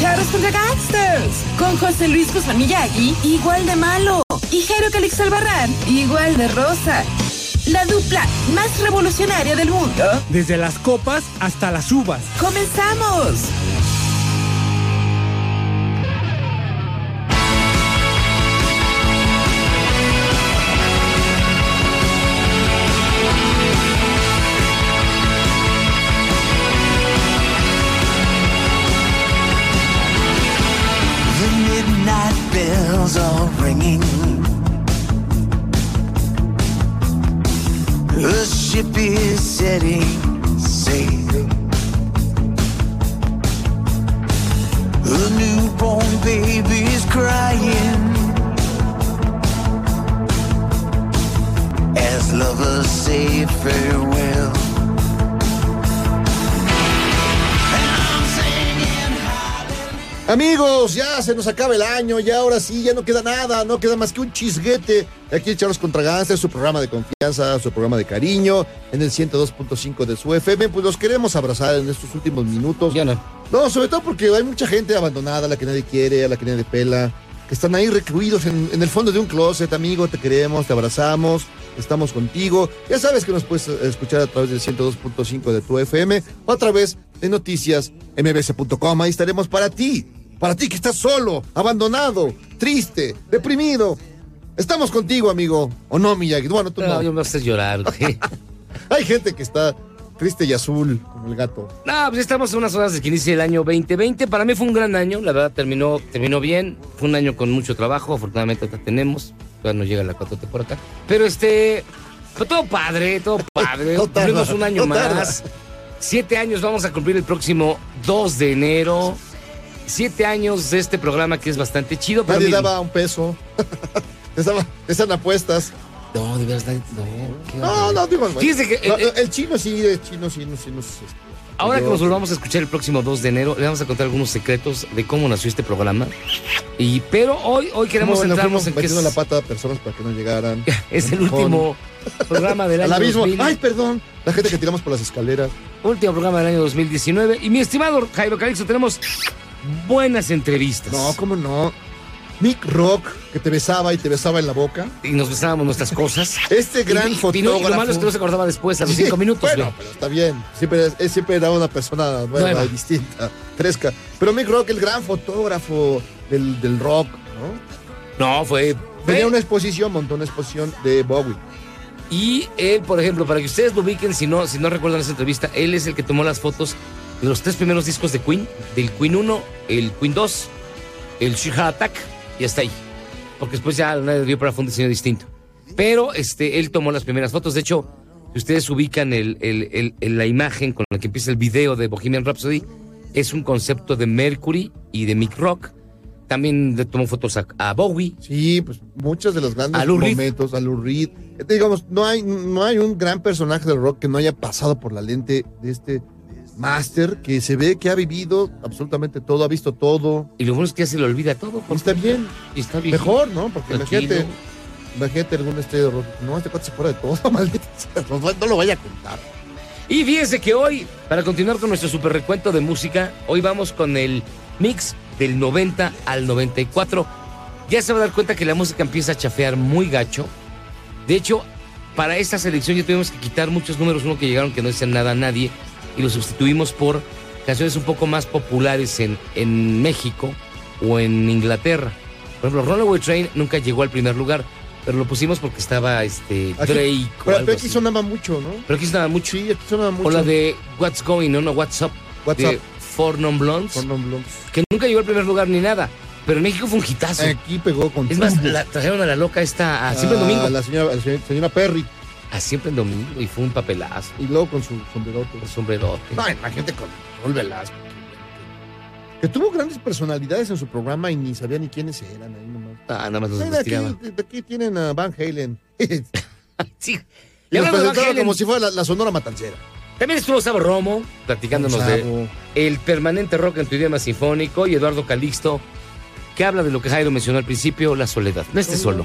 Charros contra Gangsters. Con José Luis Guzmán Miyagi, igual de malo. Y Jairo Calix Albarrán, igual de rosa. La dupla más revolucionaria del mundo. Desde las copas hasta las uvas. ¡Comenzamos! Is setting sail. The newborn baby's crying. As lovers say farewell. Amigos, ya se nos acaba el año, ya ahora sí, ya no queda nada, no queda más que un chisguete. Aquí Charlos contra Gangsters, su programa de confianza, su programa de cariño, en el 102.5 de su FM. Pues los queremos abrazar en estos últimos minutos. Ya no. No, sobre todo porque hay mucha gente abandonada, a la que nadie quiere, a la que nadie pela, que están ahí recluidos en, en el fondo de un closet, amigo, te queremos, te abrazamos, estamos contigo. Ya sabes que nos puedes escuchar a través del 102.5 de tu FM o a través de noticias mbs.com. Ahí estaremos para ti, para ti que estás solo, abandonado, triste, deprimido. Estamos contigo, amigo. ¿O no, Miyagi? Bueno, tú No, no. yo me haces llorar, güey. Hay gente que está triste y azul, como el gato. No, pues estamos en unas horas de que inicia el año 2020. Para mí fue un gran año, la verdad terminó, terminó bien. Fue un año con mucho trabajo, afortunadamente ahorita tenemos. Todavía no llega la 4 por acá. Pero este, fue todo padre, todo padre. No tarda, Cumplimos un año no más. Siete años vamos a cumplir el próximo 2 de enero. Siete años de este programa que es bastante chido. Pero Nadie miren- daba un peso. Estaba, están apuestas. No, de verdad, no. No, no, digo. Fíjense que, No, eh, el chino sí, el chino sí, no, sí, no, sí. Ahora que nos volvamos a escuchar el próximo 2 de enero, le vamos a contar algunos secretos de cómo nació este programa. Y, pero hoy, hoy queremos ¿Cómo le centrarnos en que es, la pata a personas para que no llegaran. es el último programa del Al año abismo. 2000, Ay, perdón. La gente que tiramos por las escaleras. último programa del año 2019. Y mi estimado Jairo Calixto, tenemos buenas entrevistas. No, ¿cómo no? Nick Rock, que te besaba y te besaba en la boca. Y nos besábamos nuestras cosas. Este gran y, y- fotógrafo. y lo malo es que no se acordaba después, a los Sí, cinco minutos. Bueno, pero está bien. Siempre, siempre era una persona nueva, distinta, fresca. Pero Nick Rock, el gran fotógrafo del, del rock, ¿no? No, fue... Tenía una exposición, montó una exposición de Bowie. Y él, por ejemplo, para que ustedes lo ubiquen, si no, si no recuerdan esa entrevista, él es el que tomó las fotos los tres primeros discos de Queen, del Queen 1, el Queen 2, el She Heart Attack, y hasta ahí. Porque después ya nadie dio para fue un diseño distinto. Pero este, él tomó las primeras fotos. De hecho, si ustedes ubican el, el- el- el- la imagen con la que empieza el video de Bohemian Rhapsody, es un concepto de Mercury y de Mick Rock. También le tomó fotos a, a Bowie. Sí, pues muchos de los grandes A momentos, a Lou Reed. Digamos, no hay, no hay un gran personaje del rock que no haya pasado por la lente de este máster que se ve que ha vivido absolutamente todo, ha visto todo. Y lo bueno es que ya se le olvida todo. Y porque- está bien, y está bien. mejor, ¿no? Porque Tranquilo. imagínate, imagínate algún estrella. No, este cuate se fuera de todo, No, no lo vaya a contar. Y fíjense que hoy, para continuar con nuestro super recuento de música, hoy vamos con el mix del 90 al 94. Ya se va a dar cuenta que la música empieza a chafear muy gacho. De hecho, para esta selección ya tuvimos que quitar muchos números uno que llegaron que no decían nada a nadie y los sustituimos por canciones un poco más populares en, en México o en Inglaterra. Por ejemplo, Runaway Train nunca llegó al primer lugar, pero lo pusimos porque estaba este Aquí- Drake o Pero, algo pero aquí así. sonaba mucho, ¿no? Pero aquí sonaba mucho. Sí, aquí sonaba mucho. O la de What's Going On o What's Up What's de Up. Four Non Blondes, Con Non Blondes. que nunca llegó al primer lugar ni nada. Pero en México fue un hitazo. Aquí pegó con es más, la trajeron a la loca esta a siempre domingo. La señora, la señora Perry. A siempre en domingo y fue un papelazo. Y luego con su sombrerote. Un sombrerote. No, imagínate con Raúl Velasco. Que tuvo grandes personalidades en su programa y ni sabía ni quiénes eran ahí nomás. Ah, nada más los Mira, aquí, aquí tienen a Van Halen. Sí. Y los presentaron como si fuera la, la Sonora Matancera. También estuvo Sabo Romo platicándonos de el permanente rock en tu idioma sinfónico y Eduardo Calixto que habla de lo que Jairo mencionó al principio, la soledad. No estés solo,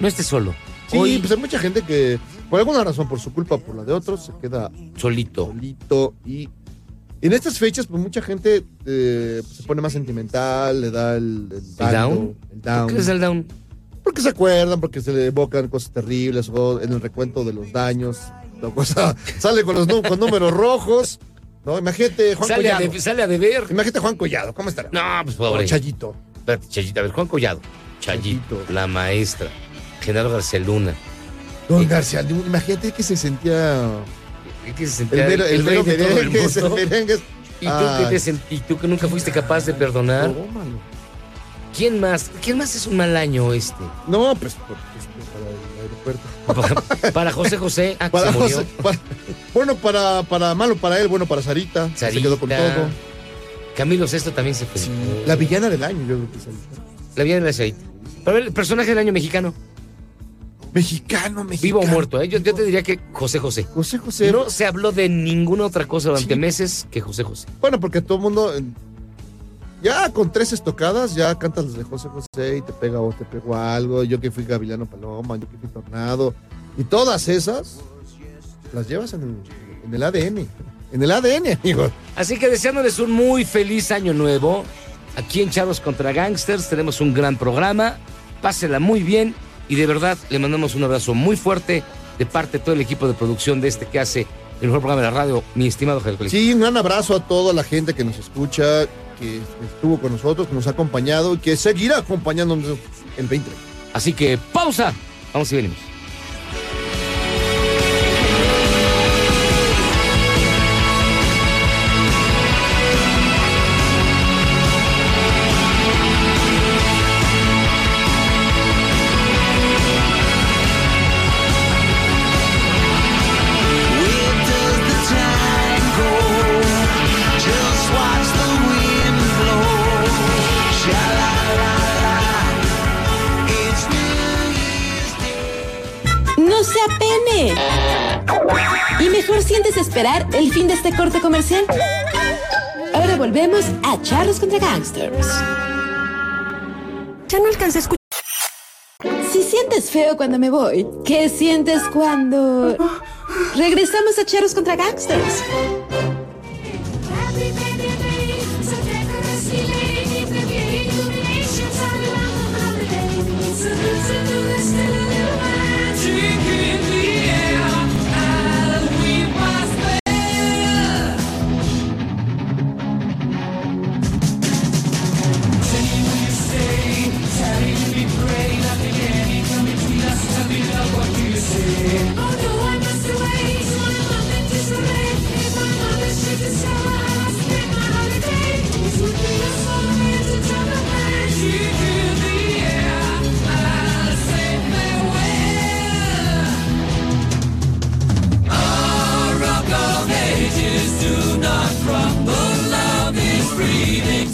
no estés solo. Sí, Hoy pues hay mucha gente que, por alguna razón, por su culpa, por la de otros, se queda solito. solito. Y en estas fechas, pues mucha gente eh, se pone más sentimental, le da el, el, válido, down? el down. ¿Qué es el down? Porque se acuerdan, porque se le evocan cosas terribles, o en el recuento de los daños, la cosa sale con los con números rojos. No, imagínate Juan Sale a, Collado. de- sale a deber. Imagínate Juan Collado, ¿cómo estará? No, pues O pobre. Chayito. Espérate, Chayito. A ver, Juan Collado. Chayito, Chayito. la maestra. Genaro García Luna. Don García, Luna, imagínate que se sentía ¿Qué se el, sentía el, rey mero de todo el el mundo? merengues. ¿Y tú, que y tú que nunca fuiste capaz de perdonar. ¿Quién más? ¿Quién más es un mal año este? No, pues, pues, pues, para el aeropuerto. Para, para José José, ah, que Para se murió. José- para- bueno, para, para malo para él, bueno para Sarita. que Se quedó con todo. Camilo Sesto también se fue. La villana del año, yo creo que es Sarita. La vida de la Sarita. A ver, el personaje del año mexicano. Mexicano, mexicano. Vivo o muerto, ¿eh? yo, yo te diría que José José. José José. No se habló de ninguna otra cosa durante Sí. meses que José José. Bueno, porque todo el mundo. eh, Ya con tres estocadas, ya cantas las de José José y te pega o te pegó algo. Yo que fui Gavilano Paloma, yo que fui Tornado. Y todas esas las llevas en el, en el ADN. En el ADN, amigo. Así que deseándoles un muy feliz año nuevo. Aquí en Charlos contra Gangsters tenemos un gran programa. Pásela muy bien y de verdad le mandamos un abrazo muy fuerte de parte de todo el equipo de producción de este que hace el mejor programa de la radio, mi estimado Javier Colín. Sí, un gran abrazo a toda la gente que nos escucha, que estuvo con nosotros, que nos ha acompañado y que seguirá acompañándonos el 20. Así que pausa. Vamos y venimos. Sientes esperar el fin de este corte comercial. Ahora volvemos a Charlos contra Gangsters. Ya no alcancé a escuchar. Si sientes feo cuando me voy, ¿qué sientes cuando regresamos a Charlos contra Gangsters?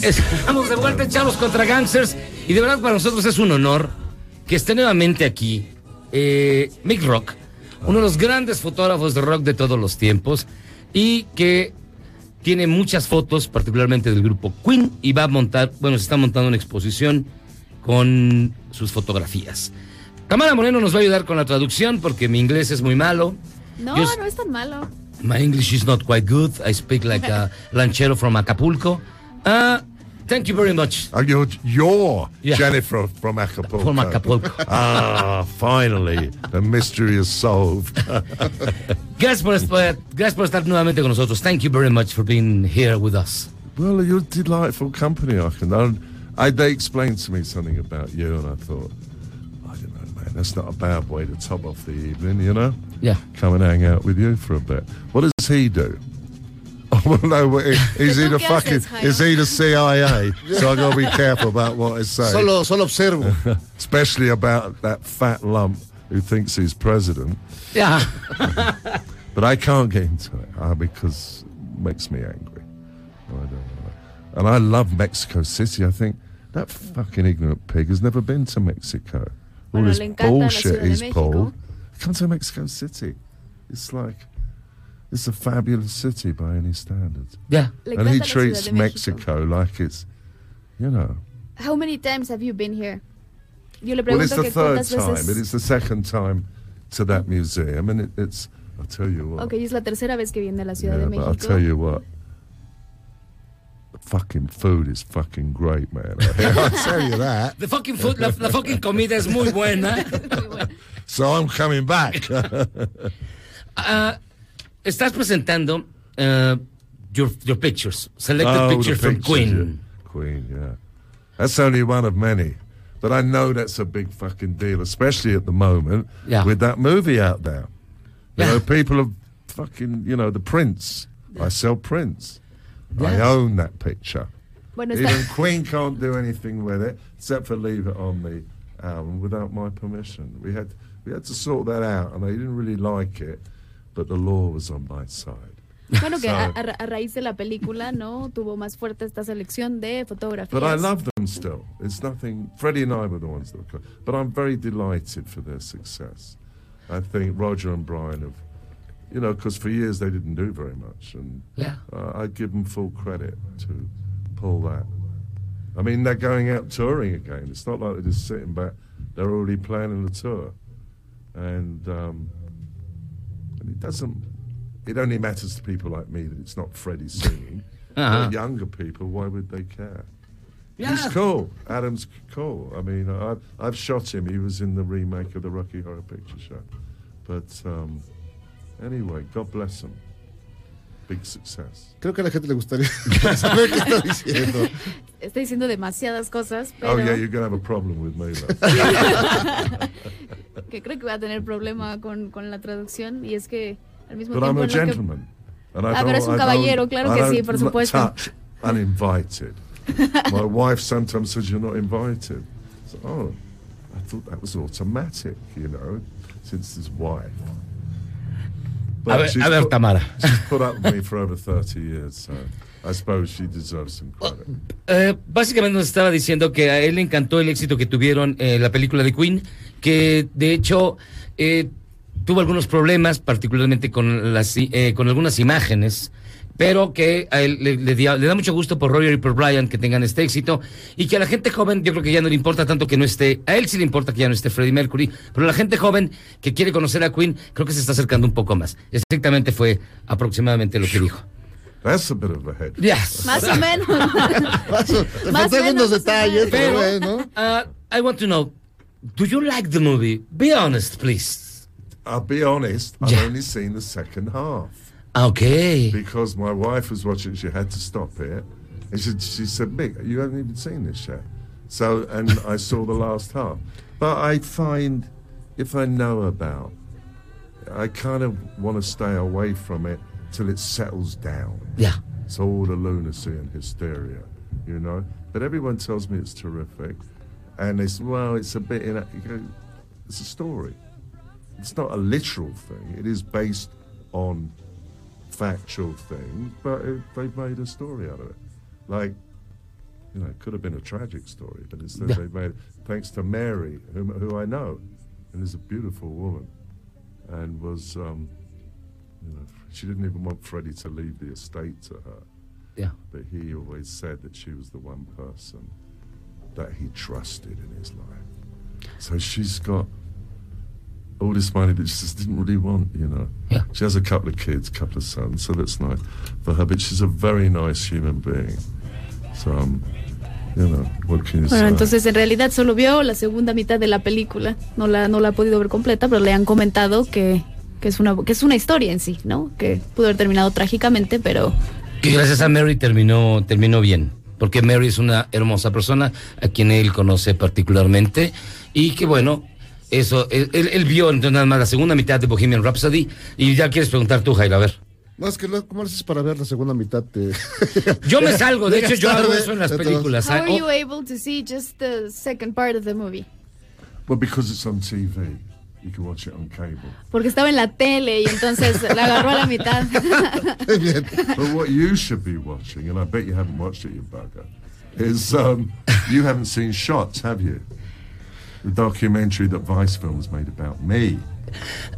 Estamos de vuelta en Charlos contra Gangsters. Y de verdad para nosotros es un honor que esté nuevamente aquí eh, Mick Rock, uno de los grandes fotógrafos de rock de todos los tiempos y que tiene muchas fotos, particularmente del grupo Queen, y va a montar, bueno, se está montando una exposición con sus fotografías. Tamara Moreno nos va a ayudar con la traducción porque mi inglés es muy malo. No, Yo- no es tan malo. My English is not quite good. I speak like a lanchero from Acapulco. Uh, thank you very much. Oh, you're, you're Yeah. Jennifer from Acapulco. From Acapulco. ah, finally, the mystery is solved. Gracias por, estar, gracias por estar nuevamente con nosotros. Thank you very much for being here with us. well, you're delightful company, I can. I, I, they explained to me something about you, and I thought, I don't know, man, that's not a bad way to top off the evening, you know? Yeah. Come and hang out with you for a bit. What does he do? I want to know what he, is he the fucking is he the CIA? so I gotta be careful about what I say. Solo, solo observo. Especially about that fat lump who thinks he's president. Yeah. But I can't get into it uh, because it makes me angry. I don't know. And I love Mexico City. I think that fucking ignorant pig has never been to Mexico. All Bueno, this le encanta la bullshit Ciudad he's pulled. Come to Mexico City. It's like, it's a fabulous city by any standards. Yeah. Le and he encanta la Ciudad treats México. Mexico like it's, you know. How many times have you been here? Yo le Well, it's the que third time, veces. but it's the second time to that museum, and it, it's. I'll tell you what. Ok, es la tercera vez que viene a la Ciudad yeah, de but I'll tell you what. The fucking food is fucking great, man. I'll tell you that. The fucking food, la, la fucking comida es muy buena. So I'm coming back. Ah, estás presentando uh, your, your pictures, selected Oh, the picture from pictures, Queen. yeah. Queen, yeah. That's only one of many. But I know that's a big fucking deal, especially at the moment Yeah. with that movie out there. You Yeah. know, people are fucking, you know, the Prince. I sell prints. I own that picture. Bueno, está, Even Queen can't do anything with it except for leave it on the album without my permission. We had we had to sort that out, and I didn't really like it, but the law was on my side. bueno, que So- a, a ra- a raíz de la película, ¿no? Tuvo más fuerte esta selección de fotografías. But I love them still. It's nothing. Freddie and I were the ones that were. co- But I'm very delighted for their success. I think Roger and Brian have, you know, because for years they didn't do very much, and Yeah. uh, I give them full credit to pull that. I mean, they're going out touring again. It's not like they're just sitting back. They're already planning the tour, and um, and it doesn't. It only matters to people like me that it's not Freddie singing. Uh-huh. But younger people, why would they care? Yeah. He's cool. Adam's cool. I mean, I've, I've shot him. He was in the remake of the Rocky Horror Picture Show. But um, anyway, God bless him. Big success. Creo que a la gente le gustaría saber qué está diciendo. Está diciendo demasiadas cosas, pero Oh, yeah, you're going to have a problem with me, though. Que creo que va a tener problema con, con la traducción y es que al mismo but I'm tiempo a lo que- gentleman. And I Ah, pero don't- es un I caballero, don't- claro I que sí, por supuesto. Touch uninvited. My wife sometimes says you're not invited. So, oh, I thought that was automatic, you know, since his wife. A ver- she's a ver, put- Tamara. She's put up with me for over 30 years, so I suppose she deserves some credit. Eh, básicamente nos estaba diciendo que a él le encantó el éxito que tuvieron eh, la película de Queen, que de hecho eh, tuvo algunos problemas, particularmente con, las, eh, con algunas imágenes, pero que a él le, le dio- le da mucho gusto por Roger y por Brian que tengan este éxito, y que a la gente joven yo creo que ya no le importa tanto que no esté, a él sí le importa que ya no esté Freddie Mercury, pero a la gente joven que quiere conocer a Queen creo que se está acercando un poco más. Estrictamente fue aproximadamente lo que dijo. That's a bit of a head. Yes. Más o menos. Más o- Más menos, unos detalles, pero Pero, bueno. uh, I want to know, do you like the movie? Be honest, please. I'll be honest, I've Yeah. only seen the second half. Okay. because my wife was watching. She had to stop it, and she, she said, "Mick, you haven't even seen this yet." So, and I saw the last half. But I find, if I know about, I kind of want to stay away from it till it settles down. Yeah. It's all the lunacy and hysteria, you know. But everyone tells me it's terrific, and it's well, it's a bit in a, you go, it's a story. It's not a literal thing. It is based on factual things, but it, they've made a story out of it. Like, you know, it could have been a tragic story, but instead Yeah. they've made thanks to Mary, whom, who I know, and is a beautiful woman, and was, um, you know, she didn't even want Freddie to leave the estate to her, Yeah. but he always said that she was the one person that he trusted in his life. So she's got all this money that she just didn't really want, you know. Yeah. She has a couple of kids, a couple of sons, so that's nice for her. But she's a very nice human being. So, um, you know, what can you Bueno, say? entonces en realidad solo vio la segunda mitad de la película. No la, no la ha podido ver completa, pero le han comentado que, que, es una, que es una historia en sí, ¿no? Que pudo haber terminado trágicamente, pero Que gracias a Mary terminó, terminó bien. Porque Mary es una hermosa persona a quien él conoce particularmente. Y que bueno, Eso, él, vio entonces nada más la segunda mitad de Bohemian Rhapsody y ya quieres preguntar tú, Jairo, a ver. No, es que lo- ¿cómo haces para ver la segunda mitad? de- Yo me salgo, de hecho yo hago tarde, eso en las películas. How Ah, are oh, you able to see just the second part of the movie? Well, because it's on TV, you can watch it on cable. Porque estaba en la tele y entonces la agarró a la mitad. Bien. But what you should be watching, and I bet you haven't watched it, you bugger, is um, you haven't seen Shots, have you? The documentary that Vice Films made about me.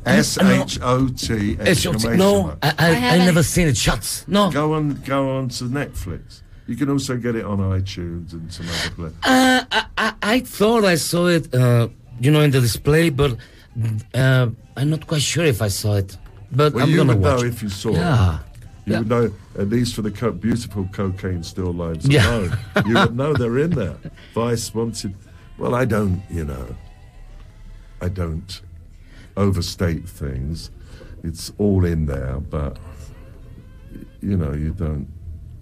S H O T exclamation no. I, I, I I haven't. never seen it. Shots. No. Go on, go on to Netflix. You can also get it on iTunes and some other places. Uh, I, I, I thought I saw it, uh, you know, in the display, but uh, I'm not quite sure if I saw it. But Well, I'm you gonna would watch know if you saw Yeah. it. You Yeah. would know, at least for the co- beautiful cocaine still lives Yeah. alone. you would know they're in there. Vice wanted. Well, I don't, you know. I don't overstate things. It's all in there, but you know, you don't.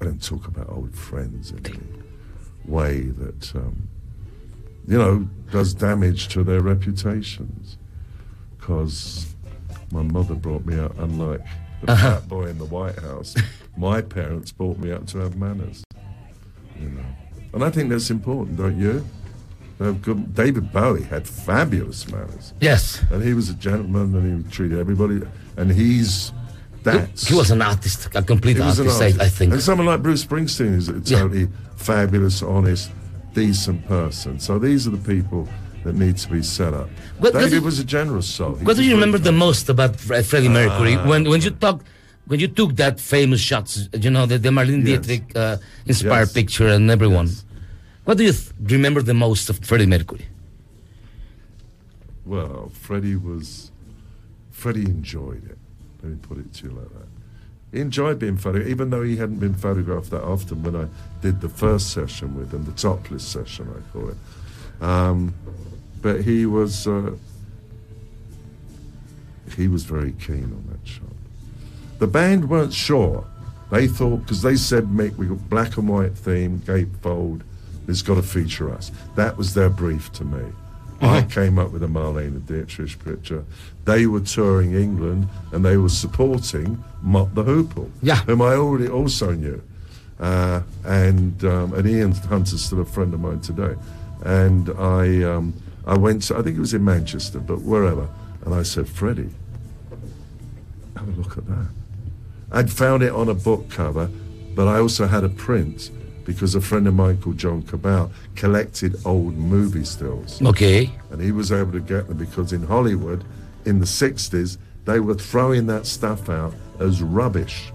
I don't talk about old friends in any way that um, you know does damage to their reputations. Because my mother brought me up, unlike the uh-huh. fat boy in the White House. My parents brought me up to have manners. You know, and I think that's important, don't you? Uh, good- David Bowie had fabulous manners, Yes. and he was a gentleman, and he treated everybody. And he's that's He was an artist, a complete an artist, I, think. And someone like Bruce Springsteen is a Yeah. totally fabulous, honest, decent person. So these are the people that needs to be set up. What does David it- was a generous soul. He What do you remember the most about Fre- Freddie Mercury when when you talk when you took that famous shots? You know the, the Marlene Yes. Dietrich uh, inspired Yes. picture and everyone. Yes. What do you th- remember the most of Freddie Mercury? Well, Freddie was. Freddie enjoyed it. Let me put it to you like that. He enjoyed being photographed, even though he hadn't been photographed that often when I did the first session with him, the topless session, I call it. Um, but he was. Uh, he was very keen on that shot. The band weren't sure. They thought, because they said, Mick, we got black and white theme, gatefold, it's got to feature us. That was their brief to me. I came up with a Marlene and Dietrich picture. They were touring England and they were supporting Mott the Hoople, Yeah. whom I already also knew. Uh, and um, and Ian Hunter's still a friend of mine today. And I um, I went to, I think it was in Manchester, but wherever. And I said, Freddie, have a look at that. I'd found it on a book cover, but I also had a print because a friend of mine called John Cabal collected old movie stills. Okay. And he was able to get them because in Hollywood, in the 60s, they were throwing that stuff out as rubbish.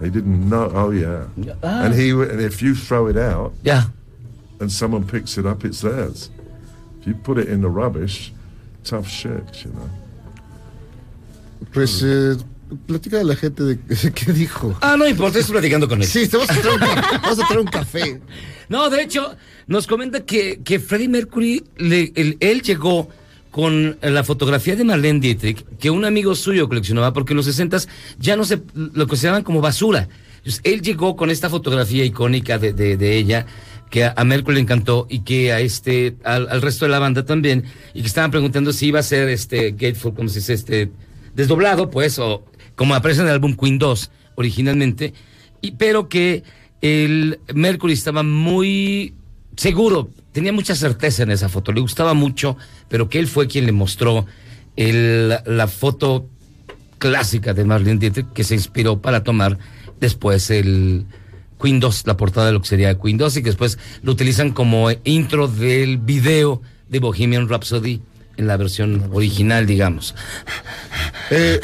They didn't know, oh yeah. Ah. And he and if you throw it out Yeah. and someone picks it up, it's theirs. If you put it in the rubbish, tough shit, you know. Pues, eh, platica a la gente de qué dijo. Ah, no importa, estoy platicando con él. Sí, te vas a traer un, ca- vas a traer un café. No, de hecho, nos comenta que, que Freddie Mercury, le- él, él llegó con la fotografía de Marlene Dietrich, que un amigo suyo coleccionaba, porque en los 60 ya no se lo consideraban como basura. Entonces, él llegó con esta fotografía icónica de, de- de ella, que a, a Mercury le encantó y que a este, al, resto de la banda también, y que estaban preguntando si iba a ser este Gatefold, como se dice, este, desdoblado, pues, o como aparece en el álbum Queen 2 originalmente, y, pero que el Mercury estaba muy seguro, tenía mucha certeza en esa foto, le gustaba mucho, pero que él fue quien le mostró el- la foto clásica de Marlene Dietrich que se inspiró para tomar después el Queen 2, la portada de lo que sería Queen 2 y que después lo utilizan como intro del video de Bohemian Rhapsody en la versión original, digamos. Eh,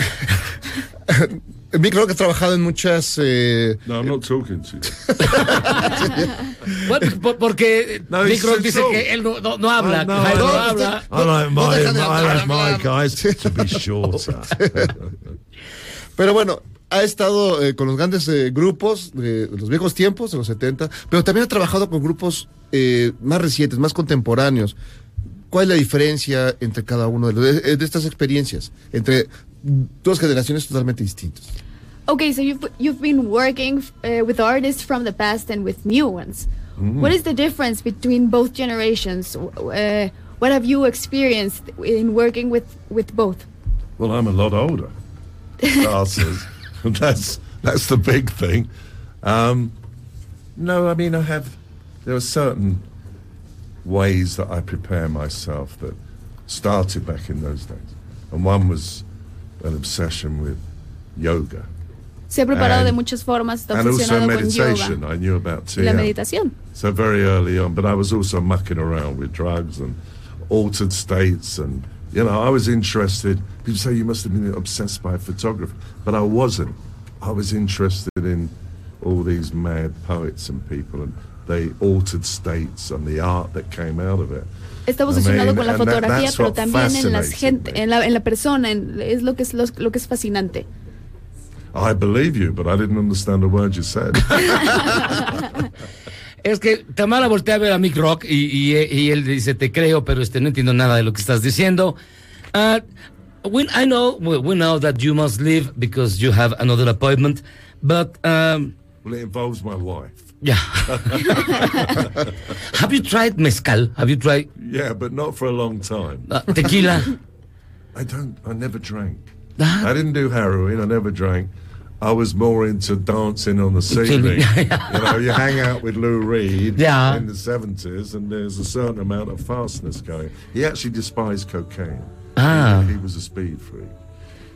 Mick, creo que has trabajado en muchas. eh, No, I'm not talking to you. Bueno, por- porque No, Rock dice truth. que él no, no- no habla, no, no no, habla. I like No my, de I like my guys to be shorter. Pero bueno, ha estado eh, con los grandes eh, grupos de, los viejos tiempos, de los 70, pero también ha trabajado con grupos eh, más recientes, más contemporáneos. ¿Cuál es la diferencia entre cada uno de, los- de- de estas experiencias? Entre dos generaciones totalmente distintas. Okay, so you've you've been working uh, with artists from the past and with new ones. What is the difference between both generations? Uh, what have you experienced in working with with both? Well, I'm a lot older. That's that's the big thing. Um, no, I mean I have. There are certain ways that I prepare myself that started back in those days, and one was an obsession with yoga Se ha preparado And- de muchas formas, está and also obsesionado con yoga I knew about y la meditación. So very early on, but I was also mucking around with drugs and altered states, and you know, I was interested. People say you must have been obsessed by photography, but I wasn't. I was interested in all these mad poets and people, and they altered states and the art that came out of it. Está I mean, con la and that- pero también en las gente, en la, en la persona, en- es lo que es lo, lo que es fascinante. I believe you, but I didn't understand a word you said. Es que Tamara voltea a ver a Mick Rock y, y- y él dice, te creo, pero este, no entiendo nada de lo que estás diciendo. Uh, we, I know, we, we know that you must leave because you have another appointment, but um, well, it involves my wife. yeah. have you tried mezcal? Have you tried Yeah, but not for a long time. uh, tequila? I don't. I never drank. Ah. I didn't do heroin. I never drank. I was more into dancing on the ceiling. you know, you hang out with Lou Reed Yeah. in the seventies, and there's a certain amount of fastness going. He actually despised cocaine. Ah. He, he was a speed freak,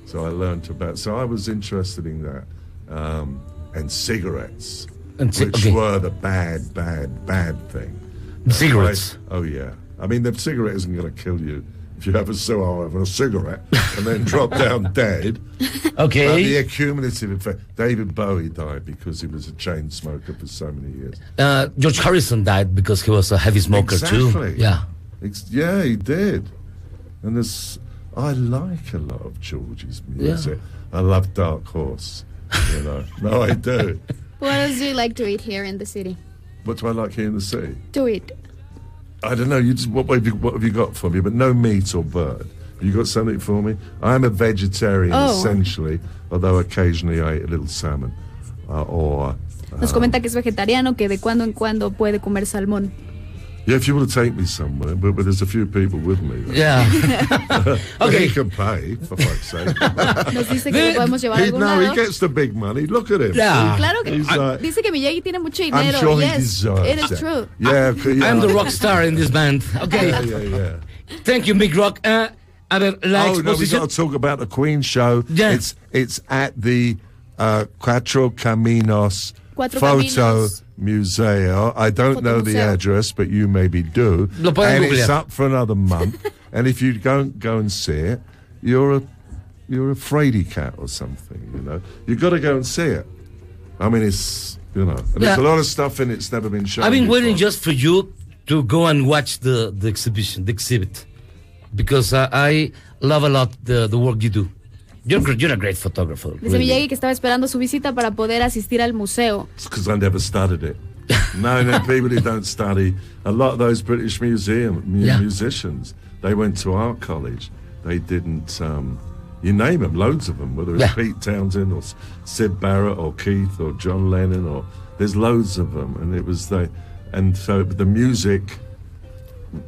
so I learned about. So I was interested in that, um, and cigarettes, And ci- which okay. were the bad, bad, bad thing. Cigarettes. Oh yeah. I mean, the cigarette isn't going to kill you if you have a so have a cigarette and then drop down dead. But the Okay. accumulative effect. David Bowie died because he was a chain smoker for so many years. Uh, George Harrison died because he was a heavy smoker too. Exactly. Yeah. Ex- yeah, he did. And there's, I like a lot of George's music. I love Dark Horse. You know, no, I do. What else do you like to eat here in the city? What do I like here in the city? To eat. I don't know. You just what, what have you what have you got for me? But no meat or bird. Have you got something for me? I'm a vegetarian Oh. essentially, although occasionally I eat a little salmon uh, or. Nos um, comenta que es vegetariano, que de cuando en cuando puede comer salmón. Yeah, if you want to take me somewhere, but, but there's a few people with me. Yeah. okay, he can pay for fuck's sake. Nos dice que lo podemos llevar a he, algún no, he gets the big money. Look at him. Yeah. Claro que He's like- dice que Miyagi tiene mucho I'm dinero. sure he yes, deserves it is that. true. Yeah, okay, yeah. I'm the rock star in this band. Okay. Yeah, yeah, yeah. Thank you, Mick Rock. Uh, a ver, la oh no, we exposición. got to talk about the Queen show. Yeah. It's it's at the uh, Cuatro Caminos Cuatro Photo Caminos. Museo. I don't know the Fotomuseo. address, but you maybe do. Lo pueden and it's googlear. up for another month. and if you don't go and see it, you're a you're a fraidy cat or something. You know, you've got to go and see it. I mean, it's you know, and there's a lot of stuff in it's never been shown. I've been before. waiting just for you to go and watch the, the exhibition, the exhibit, because uh, I love a lot the, the work you do. You're, you're a great photographer. Dice really. Miyagi que estaba esperando su visita para poder asistir al museo. It's because I never studied it. no, no, people who don't study, a lot of those British museum mu- Yeah. musicians, they went to art college. They didn't, um, you name them, loads of them, whether it's Yeah. Pete Townsend or S- Sid Barrett or Keith or John Lennon or there's loads of them. And it was the, and so the music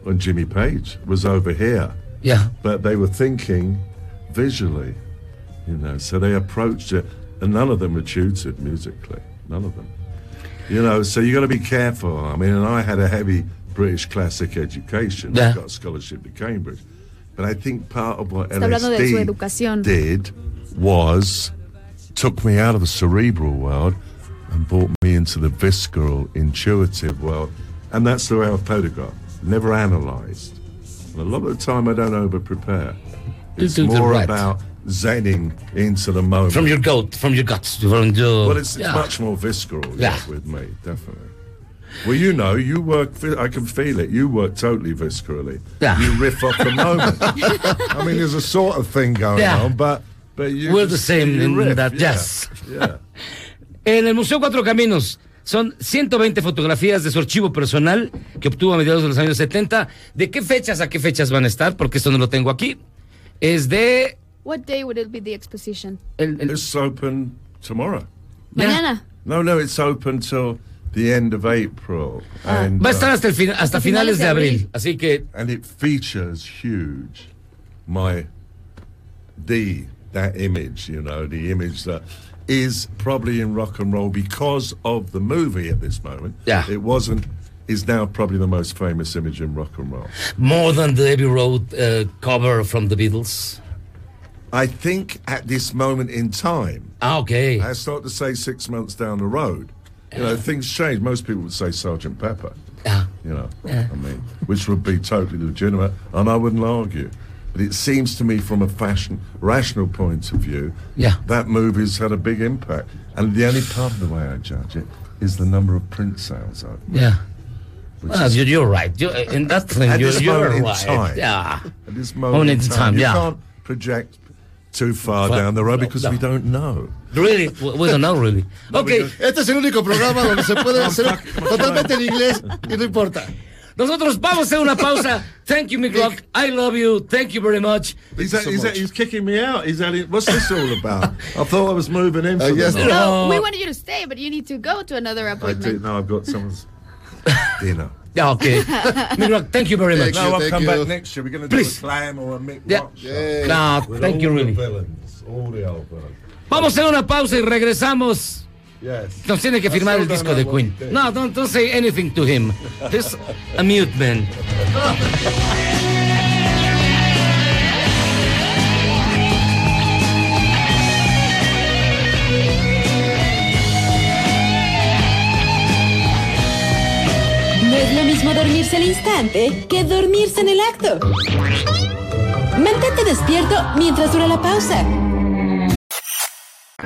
on Jimmy Page was over here Yeah. but they were thinking visually, you know. So they approached it, and none of them were tutored musically. None of them, you know. So you got to be careful. I mean, and I had a heavy British classic education. Yeah. I got a scholarship to Cambridge, but I think part of what Está hablando de su LSD did was took me out of the cerebral world and brought me into the visceral, intuitive world, and that's the way I photograph. Never analysed. And a lot of the time, I don't over prepare. It's do the more right. about zenning into the moment. From your gut, from your guts, from your. well, it's, much more visceral Yeah. yeah, with me, definitely. Well, you know, you work. I can feel it. You work totally viscerally. Yeah. You riff off the moment. I mean, there's a sort of thing going Yeah. on, but but you. We're the same in riff, that, yeah. yes. Yeah. En el Museo Cuatro Caminos son 120 fotografías de su archivo personal que obtuvo a mediados de los años 70. ¿De qué fechas a qué fechas van a estar? Porque esto no lo tengo aquí. Es de... What day would it be the exposition? el- el- It's open tomorrow. Ya. Mañana. No, no, it's open till the end of April. and, Va a estar uh, hasta, el fin- hasta finales de abril. Así que and it features huge my the that image you know the image that is probably in rock and roll because of the movie at this moment Yeah. it wasn't is now probably the most famous image in rock and roll more than the Abbey Road uh, cover from the Beatles. I think at this moment in time Ah, ok. i start to say six months down the road you know things change most people would say sergeant pepper Ah, you know, I mean, which would be totally legitimate, and I wouldn't argue. But it seems to me, from a fashion, rational point of view, Yeah. that movie's had a big impact. And the only part of the way I judge it is the number of print sales. I've made, yeah. Well, is- you're, you're right. You in that thing, you're, you're right. time, Yeah. at this moment, Moment in in time, time, you yeah. can't project too far Well, down the road no, because no. we don't know. Really? We we don't know, really. Ok. Este es el único programa donde se puede hacer totalmente en inglés y no importa. Nosotros vamos a hacer una pausa. Thank you, McLock. I love you. Thank you very much. He's, he's, he's kicking me out. He's at it. What's this all about? I thought I was moving in. Uh, for yes. No, No. we wanted you to stay, but you need to go to another I do. No, I've got someone's dinner. Yeah, okay. Thank you very much. Thank I'll come you. back next year. We're going to do a clam or a Yeah. Rock show. Yeah. No, With thank you, all the really. villains, all the old villains. Vamos a hacer una pausa y regresamos. Yes. Nos tiene que firmar el disco de Queen. No, don't, don't say anything to him. He's a mute man. Dormirse al instante que dormirse en el acto. Mantente despierto mientras dura la pausa.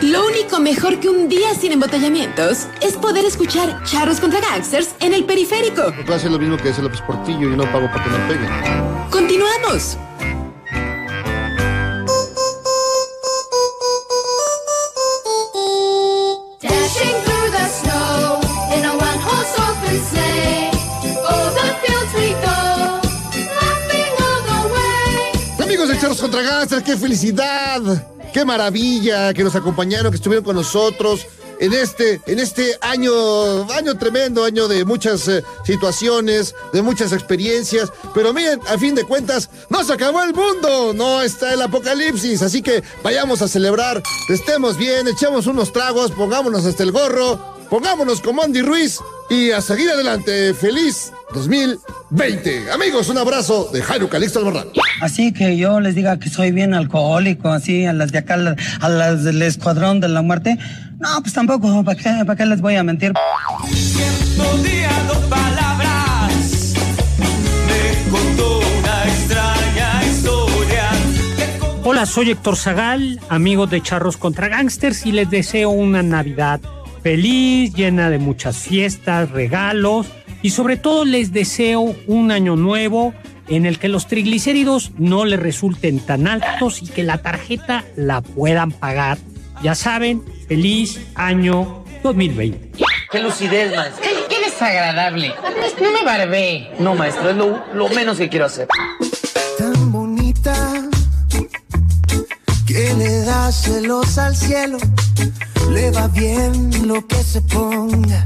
Lo único mejor que un día sin embotellamientos es poder escuchar charros contra gangsters en el periférico. Puedo hacer lo mismo que hace López Portillo y no pago para que me peguen. Continuamos. Amigos de Charros contra Gangsters, qué felicidad, qué maravilla que nos acompañaron, que estuvieron con nosotros en este, en este año, año tremendo, año de muchas eh, situaciones, de muchas experiencias. Pero miren, a fin de cuentas, no se acabó el mundo, no está el apocalipsis, así que vayamos a celebrar, estemos bien, echemos unos tragos, pongámonos hasta el gorro, pongámonos como Andy Ruiz y a seguir adelante. Feliz 2020. Amigos, un abrazo de Jairo Calixto Albarrán. Así que yo les diga que soy bien alcohólico, así a las de acá, a las del escuadrón de la muerte. No, pues tampoco, ¿para qué, para qué les voy a mentir? Palabras, me contó una extraña historia. Hola, soy Héctor Zagal, amigo de Charros contra Gangsters y les deseo una Navidad feliz, llena de muchas fiestas, regalos y sobre todo les deseo un año nuevo en el que los triglicéridos no les resulten tan altos y que la tarjeta la puedan pagar. Ya saben, feliz año 2020. Qué lucidez, maestro. Qué, desagradable. No me barbé. No, maestro, es lo, lo menos que quiero hacer. Tan bonita que le da celos al cielo. Le va bien lo que se ponga.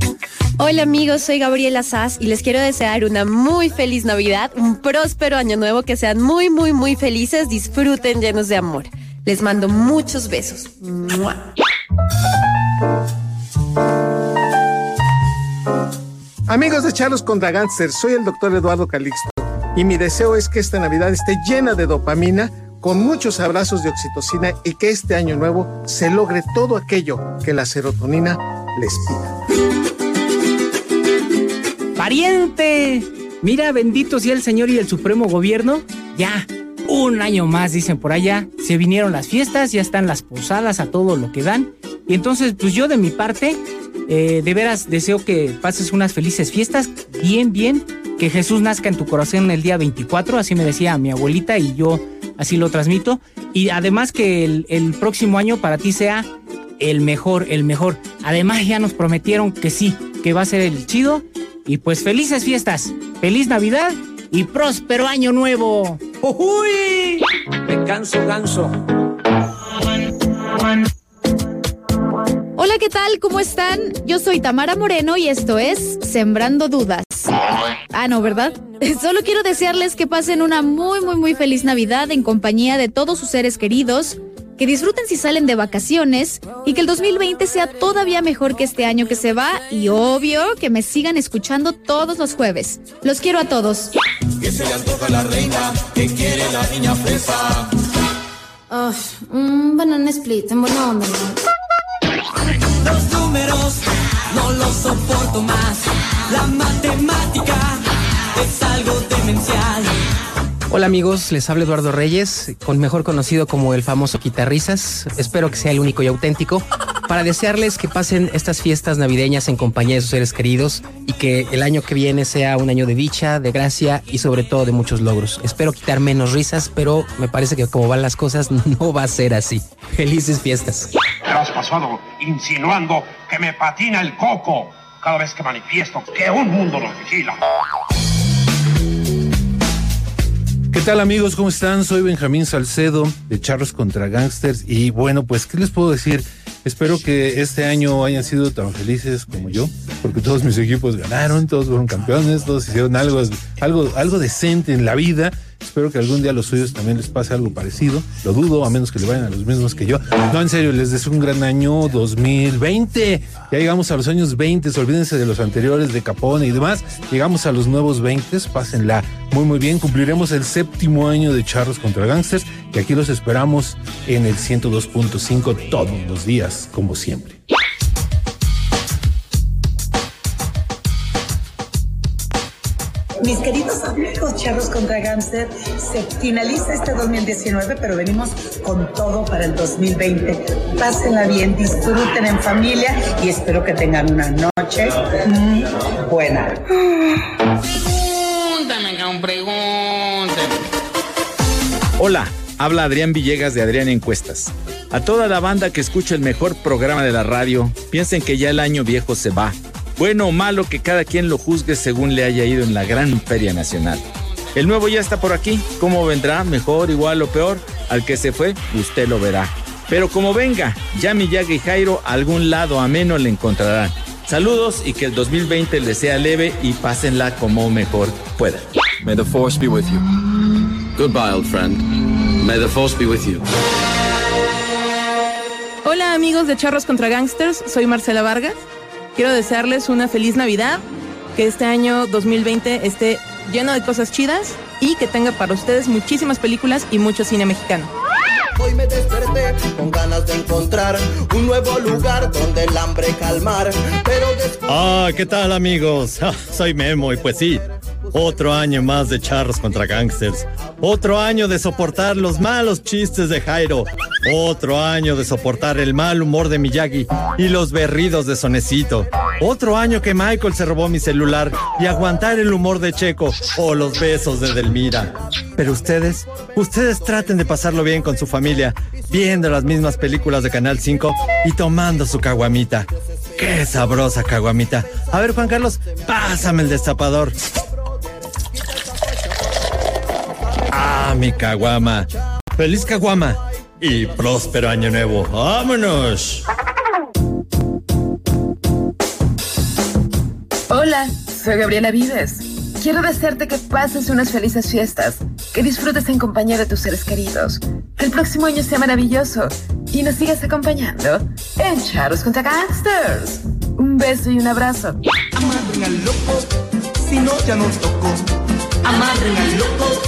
Hola amigos, soy Gabriela Sass y les quiero desear una muy feliz Navidad, un próspero año nuevo, que sean muy, muy, muy felices, disfruten llenos de amor. Les mando muchos besos. ¡Mua! Amigos de Charlos contra Gangsters, soy el doctor Eduardo Calixto y mi deseo es que esta Navidad esté llena de dopamina, con muchos abrazos de oxitocina y que este año nuevo se logre todo aquello que la serotonina les pida. ¡Pariente! Mira, bendito sea el Señor y el Supremo Gobierno. Ya, un año más, dicen por allá. Se vinieron las fiestas, ya están las posadas a todo lo que dan. Y entonces, pues yo de mi parte, eh, de veras deseo que pases unas felices fiestas, bien, bien. Que Jesús nazca en tu corazón el día 24, así me decía mi abuelita y yo así lo transmito. Y además que el, próximo año para ti sea el mejor, el mejor. Además ya nos prometieron que sí, que va a ser el chido. Y pues felices fiestas, feliz Navidad y próspero año nuevo. ¡Uy! Me canso, ganso. Hola ¿qué tal? ¿Cómo están? Yo soy Tamara Moreno y esto es Sembrando Dudas. Ah, no, ¿verdad? Solo quiero desearles que pasen una muy, muy, muy feliz Navidad en compañía de todos sus seres queridos, que disfruten si salen de vacaciones y que el 2020 sea todavía mejor que este año que se va y obvio que me sigan escuchando todos los jueves. Los quiero a todos. Que se le antoja la reina, que quiere la niña fresa. Ah, un banana split en buena onda. Los números no los soporto más. La matemática es algo demencial. Hola amigos, les habla Eduardo Reyes, con mejor conocido como el famoso Quitarrisas. Espero que sea el único y auténtico. Para desearles que pasen estas fiestas navideñas en compañía de sus seres queridos y que el año que viene sea un año de dicha, de gracia y sobre todo de muchos logros. Espero quitar menos risas, pero me parece que como van las cosas no va a ser así. Felices fiestas. Te has pasado insinuando que me patina el coco cada vez que manifiesto que un mundo nos vigila. ¿Qué tal amigos? ¿Cómo están? Soy Benjamín Salcedo de Charros contra Gangsters y bueno, pues ¿qué les puedo decir? Espero que este año hayan sido tan felices como yo, porque todos mis equipos ganaron, todos fueron campeones, todos hicieron algo, algo, algo decente en la vida. Espero que algún día a los suyos también les pase algo parecido. Lo dudo, a menos que le vayan a los mismos que yo. No, en serio, les deseo un gran año 2020. Ya llegamos a los años 20, olvídense de los anteriores, de Capone y demás. Llegamos a los nuevos 20, pásenla muy, muy bien. Cumpliremos el séptimo año de Charros contra Gangsters y aquí los esperamos en el 102.5 todos los días, como siempre. Mis queridos amigos charros contra Gangster, se finaliza este 2019, pero venimos con todo para el 2020. Pásenla bien, disfruten en familia y espero que tengan una noche muy buena. Pregúntame, cabrón, pregúntame. Hola, habla Adrián Villegas de Adrián Encuestas. A toda la banda que escucha el mejor programa de la radio, piensen que ya el año viejo se va. Bueno o malo que cada quien lo juzgue según le haya ido en la gran feria nacional. El nuevo ya está por aquí. ¿Cómo vendrá? ¿Mejor, igual o peor? Al que se fue, usted lo verá. Pero como venga, ya Miyagi y Jairo a algún lado ameno le encontrarán. Saludos y que el 2020 les sea leve y pásenla como mejor puedan. May the force be with you. Goodbye, old friend. May the force be with you. Hola amigos de Charros contra Gangsters, soy Marcela Vargas. Quiero desearles una feliz Navidad, que este año 2020 esté lleno de cosas chidas y que tenga para ustedes muchísimas películas y mucho cine mexicano. Hoy me desperté con ganas de encontrar un nuevo lugar donde el hambre calmar. Pero descubrí Ah, ¿qué tal amigos? Ah, soy Memo y pues sí, otro año más de charros contra gangsters. Otro año de soportar los malos chistes de Jairo. Otro año de soportar el mal humor de Miyagi y los berridos de Sonecito. Otro año que Michael se robó mi celular y aguantar el humor de Checo o los besos de Delmira. Pero ustedes, ustedes traten de pasarlo bien con su familia, viendo las mismas películas de Canal 5 y tomando su caguamita. Qué sabrosa caguamita. A ver, Juan Carlos, pásame el destapador. Ah, mi caguama. Feliz caguama y próspero año nuevo. ¡Vámonos! Hola, soy Gabriela Vives. Quiero desearte que pases unas felices fiestas, que disfrutes en compañía de tus seres queridos, que el próximo año sea maravilloso y nos sigas acompañando en Charros contra Gangsters. Un beso y un abrazo. Amarren al loco, si no ya nos tocó. Amarren al loco,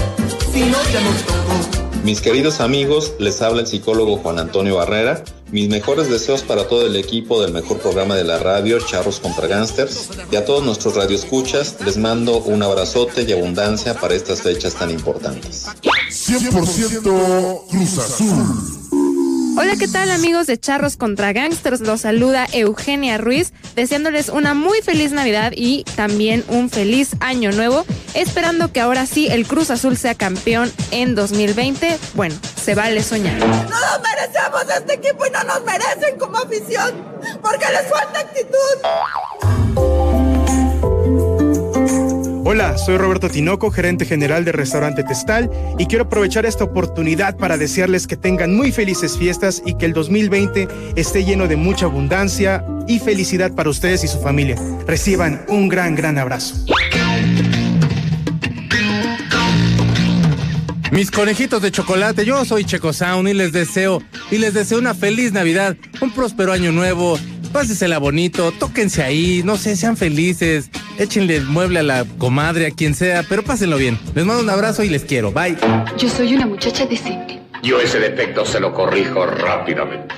si no ya nos tocó. Mis queridos amigos, les habla el psicólogo Juan Antonio Barrera. Mis mejores deseos para todo el equipo del mejor programa de la radio, Charros contra Gangsters. Y a todos nuestros radioescuchas, les mando un abrazote y abundancia para estas fechas tan importantes. 100% Cruz Azul. Hola, ¿qué tal amigos de Charros contra Gangsters? Los saluda Eugenia Ruiz, deseándoles una muy feliz Navidad y también un feliz año nuevo, esperando que ahora sí el Cruz Azul sea campeón en 2020. Bueno, se vale soñar. No nos merecemos este equipo y no nos merecen como afición, porque les falta actitud. Hola, soy Roberto Tinoco, gerente general de Restaurante Testal, y quiero aprovechar esta oportunidad para desearles que tengan muy felices fiestas y que el 2020 esté lleno de mucha abundancia y felicidad para ustedes y su familia. Reciban un gran, gran abrazo. Mis conejitos de chocolate, yo soy Checo Sound y les deseo, y les deseo una feliz Navidad, un próspero año nuevo, pásesela bonito, tóquense ahí, no sé, sean felices, échenle el mueble a la comadre, a quien sea, pero pásenlo bien. Les mando un abrazo y les quiero, bye. Yo soy una muchacha decente. Yo ese defecto se lo corrijo rápidamente.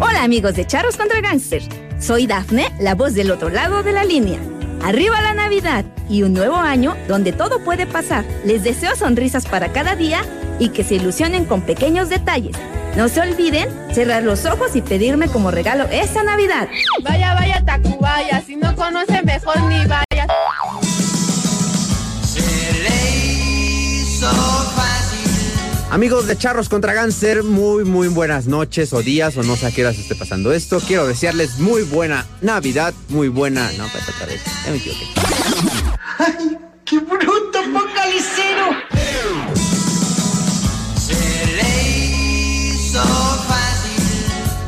Hola amigos de Charros contra Gangsters. Soy Dafne, la voz del otro lado de la línea. Arriba la Navidad y un nuevo año donde todo puede pasar. Les deseo sonrisas para cada día y que se ilusionen con pequeños detalles. No se olviden cerrar los ojos y pedirme como regalo esta Navidad. Vaya, vaya, Tacubaya, si no conoce mejor ni vaya. Amigos de Charros contra Gánster, muy muy buenas noches o días o no sé a qué horas esté pasando esto. Quiero desearles muy buena Navidad, muy buena... No, pues otra vez, ya me equivoqué. ¡Ay, qué bruto,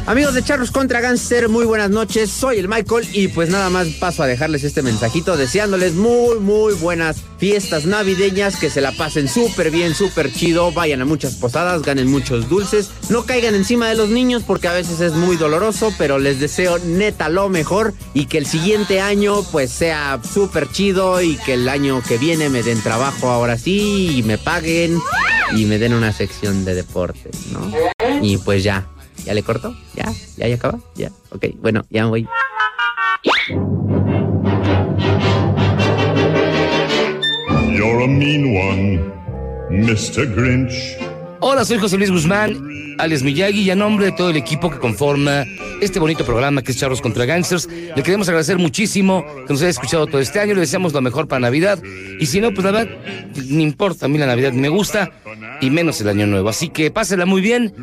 Amigos de Charros contra Gánster, muy buenas noches. Soy el Michael y pues nada más paso a dejarles este mensajito deseándoles muy muy buenas fiestas navideñas, que se la pasen súper bien, súper chido, vayan a muchas posadas, ganen muchos dulces, no caigan encima de los niños porque a veces es muy doloroso, pero les deseo neta lo mejor y que el siguiente año pues sea súper chido y que el año que viene me den trabajo ahora sí y me paguen y me den una sección de deportes, ¿no? Y pues ya, ¿ya le corto? ¿Ya? ¿Ya, ya acaba? ¿Ya? Ok, bueno, ya me voy. You're a. Hola, soy José Luis Guzmán, alias Miyagi, y a nombre de todo el equipo que conforma este bonito programa que es Charros contra Gangsters, le queremos agradecer muchísimo que nos haya escuchado todo este año, le deseamos lo mejor para Navidad, y si no, pues la verdad, no importa, a mí la Navidad me gusta, y menos el Año Nuevo, así que pásela muy bien,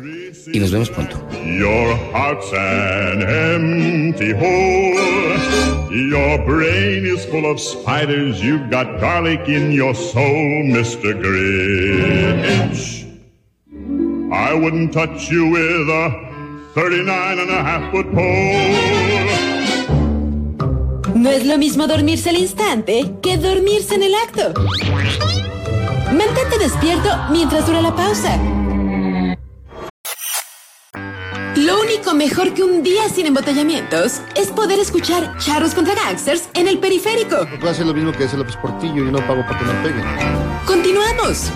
y nos vemos pronto. Your heart's an empty hole. Your brain is full of spiders. You've got garlic in your soul, Mr. Grinch. I wouldn't touch you with a 39 and a half foot pole. No es lo mismo dormirse al instante que dormirse en el acto. Mantente despierto mientras dura la pausa. Lo único mejor que un día sin embotellamientos es poder escuchar charros contra gangsters en el periférico. Puede hacer lo mismo que hace López Portillo y no pago para que me peguen. Continuamos.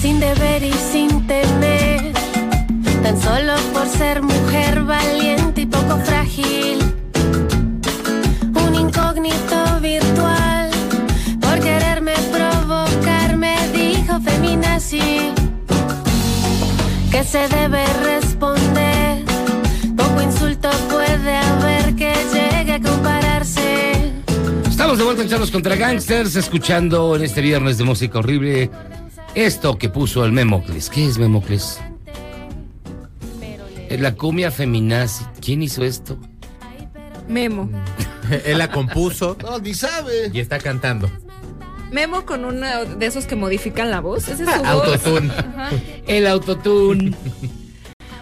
Sin deber y sin temer, tan solo por ser mujer valiente y poco frágil. Un incógnito virtual, por quererme provocar, me dijo feminazi que se debe responder. Poco insulto puede haber que llegue a compararse. Estamos de vuelta en Charlos contra Gangsters, escuchando en este viernes de música horrible esto que puso el Memocles. ¿Qué es Memocles? Es la cumbia feminazi. ¿Quién hizo esto? Memo. Él la compuso. No, ni sabe. Y está cantando. Memo con uno de esos que modifican la voz. Ese es su voz. Autotune. El autotune.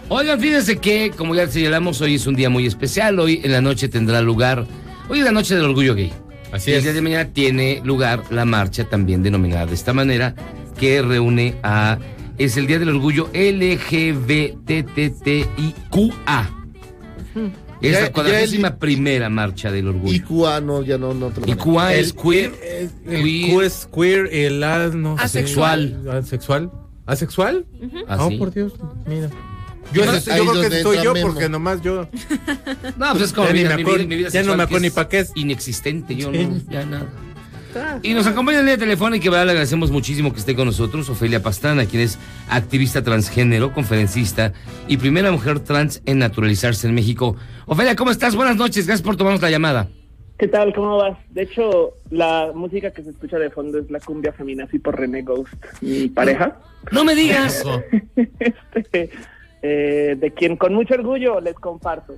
Oigan, fíjense que, como ya señalamos, hoy es un día muy especial. Hoy en la noche tendrá lugar. Hoy es la noche del orgullo gay. Así y el es. día de mañana tiene lugar la marcha también denominada de esta manera, que reúne a. Es el día del orgullo LGBTTIQA. Es Ya- la cuadragésima primera marcha del orgullo. IQA no, ya no, no te lo IQA es El- queer. El Q es queer, el A no sé. Asexual. ¿Asexual? ¿Asexual? ¿Ah, Oh, sí? por Dios, mira. Yo, creo que soy yo Memo. porque nomás yo. No, pues es como Ya mi, vida ya no me acuerdo ni es pa' qué es. Inexistente, yo Sí. no, ya nada. Y nos acompaña en línea telefónica y ¿verdad? le agradecemos muchísimo que esté con nosotros Ofelia Pastrana, quien es activista transgénero, conferencista y primera mujer trans en naturalizarse en México. Ofelia, ¿cómo estás? Buenas noches, gracias por tomarnos la llamada. ¿Qué tal? ¿Cómo vas? De hecho, la música que se escucha de fondo es la cumbia feminazi por René Ghost, mi pareja. No me digas. Este, eh, de quien con mucho orgullo les comparto.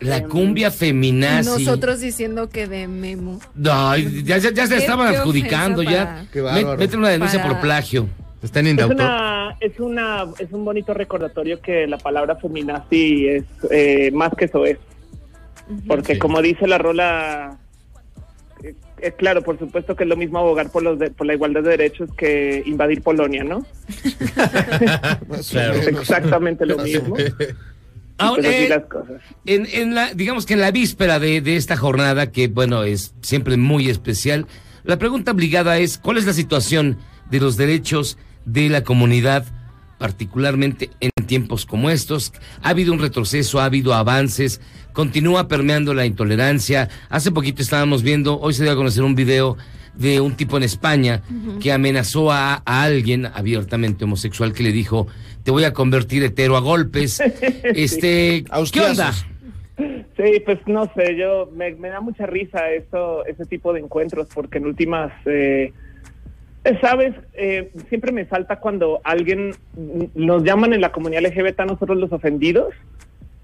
La cumbia feminazi. Nosotros diciendo que de Memo. Ay, ya, ya, ya se estaban adjudicando ya. para- Qué bárbaro. Mete una denuncia Para- por plagio. Están en Es, una, es, una, es un bonito recordatorio que la palabra feminazi es eh, más que eso es. Porque Sí. como dice la rola, eh, eh, claro, por supuesto que es lo mismo abogar por, los de- por la igualdad de derechos que invadir Polonia, ¿no? Claro. Es exactamente lo mismo. Ahora, Pues así eh, las cosas. en, en la, digamos que en la víspera de, de esta jornada, que bueno, es siempre muy especial, la pregunta obligada es, ¿cuál es la situación de los derechos de la comunidad, particularmente en tiempos como estos? ¿Ha habido un retroceso? ¿Ha habido avances? ¿Continúa permeando la intolerancia? Hace poquito estábamos viendo, hoy se dio a conocer un video de un tipo en España que amenazó a, a alguien abiertamente homosexual que le dijo, te voy a convertir hetero a golpes. Este, ¿qué onda? Sí, pues no sé, yo me, me da mucha risa eso, ese tipo de encuentros porque en últimas, eh, sabes, Eh, siempre me salta cuando alguien nos llaman en la comunidad LGBT a nosotros los ofendidos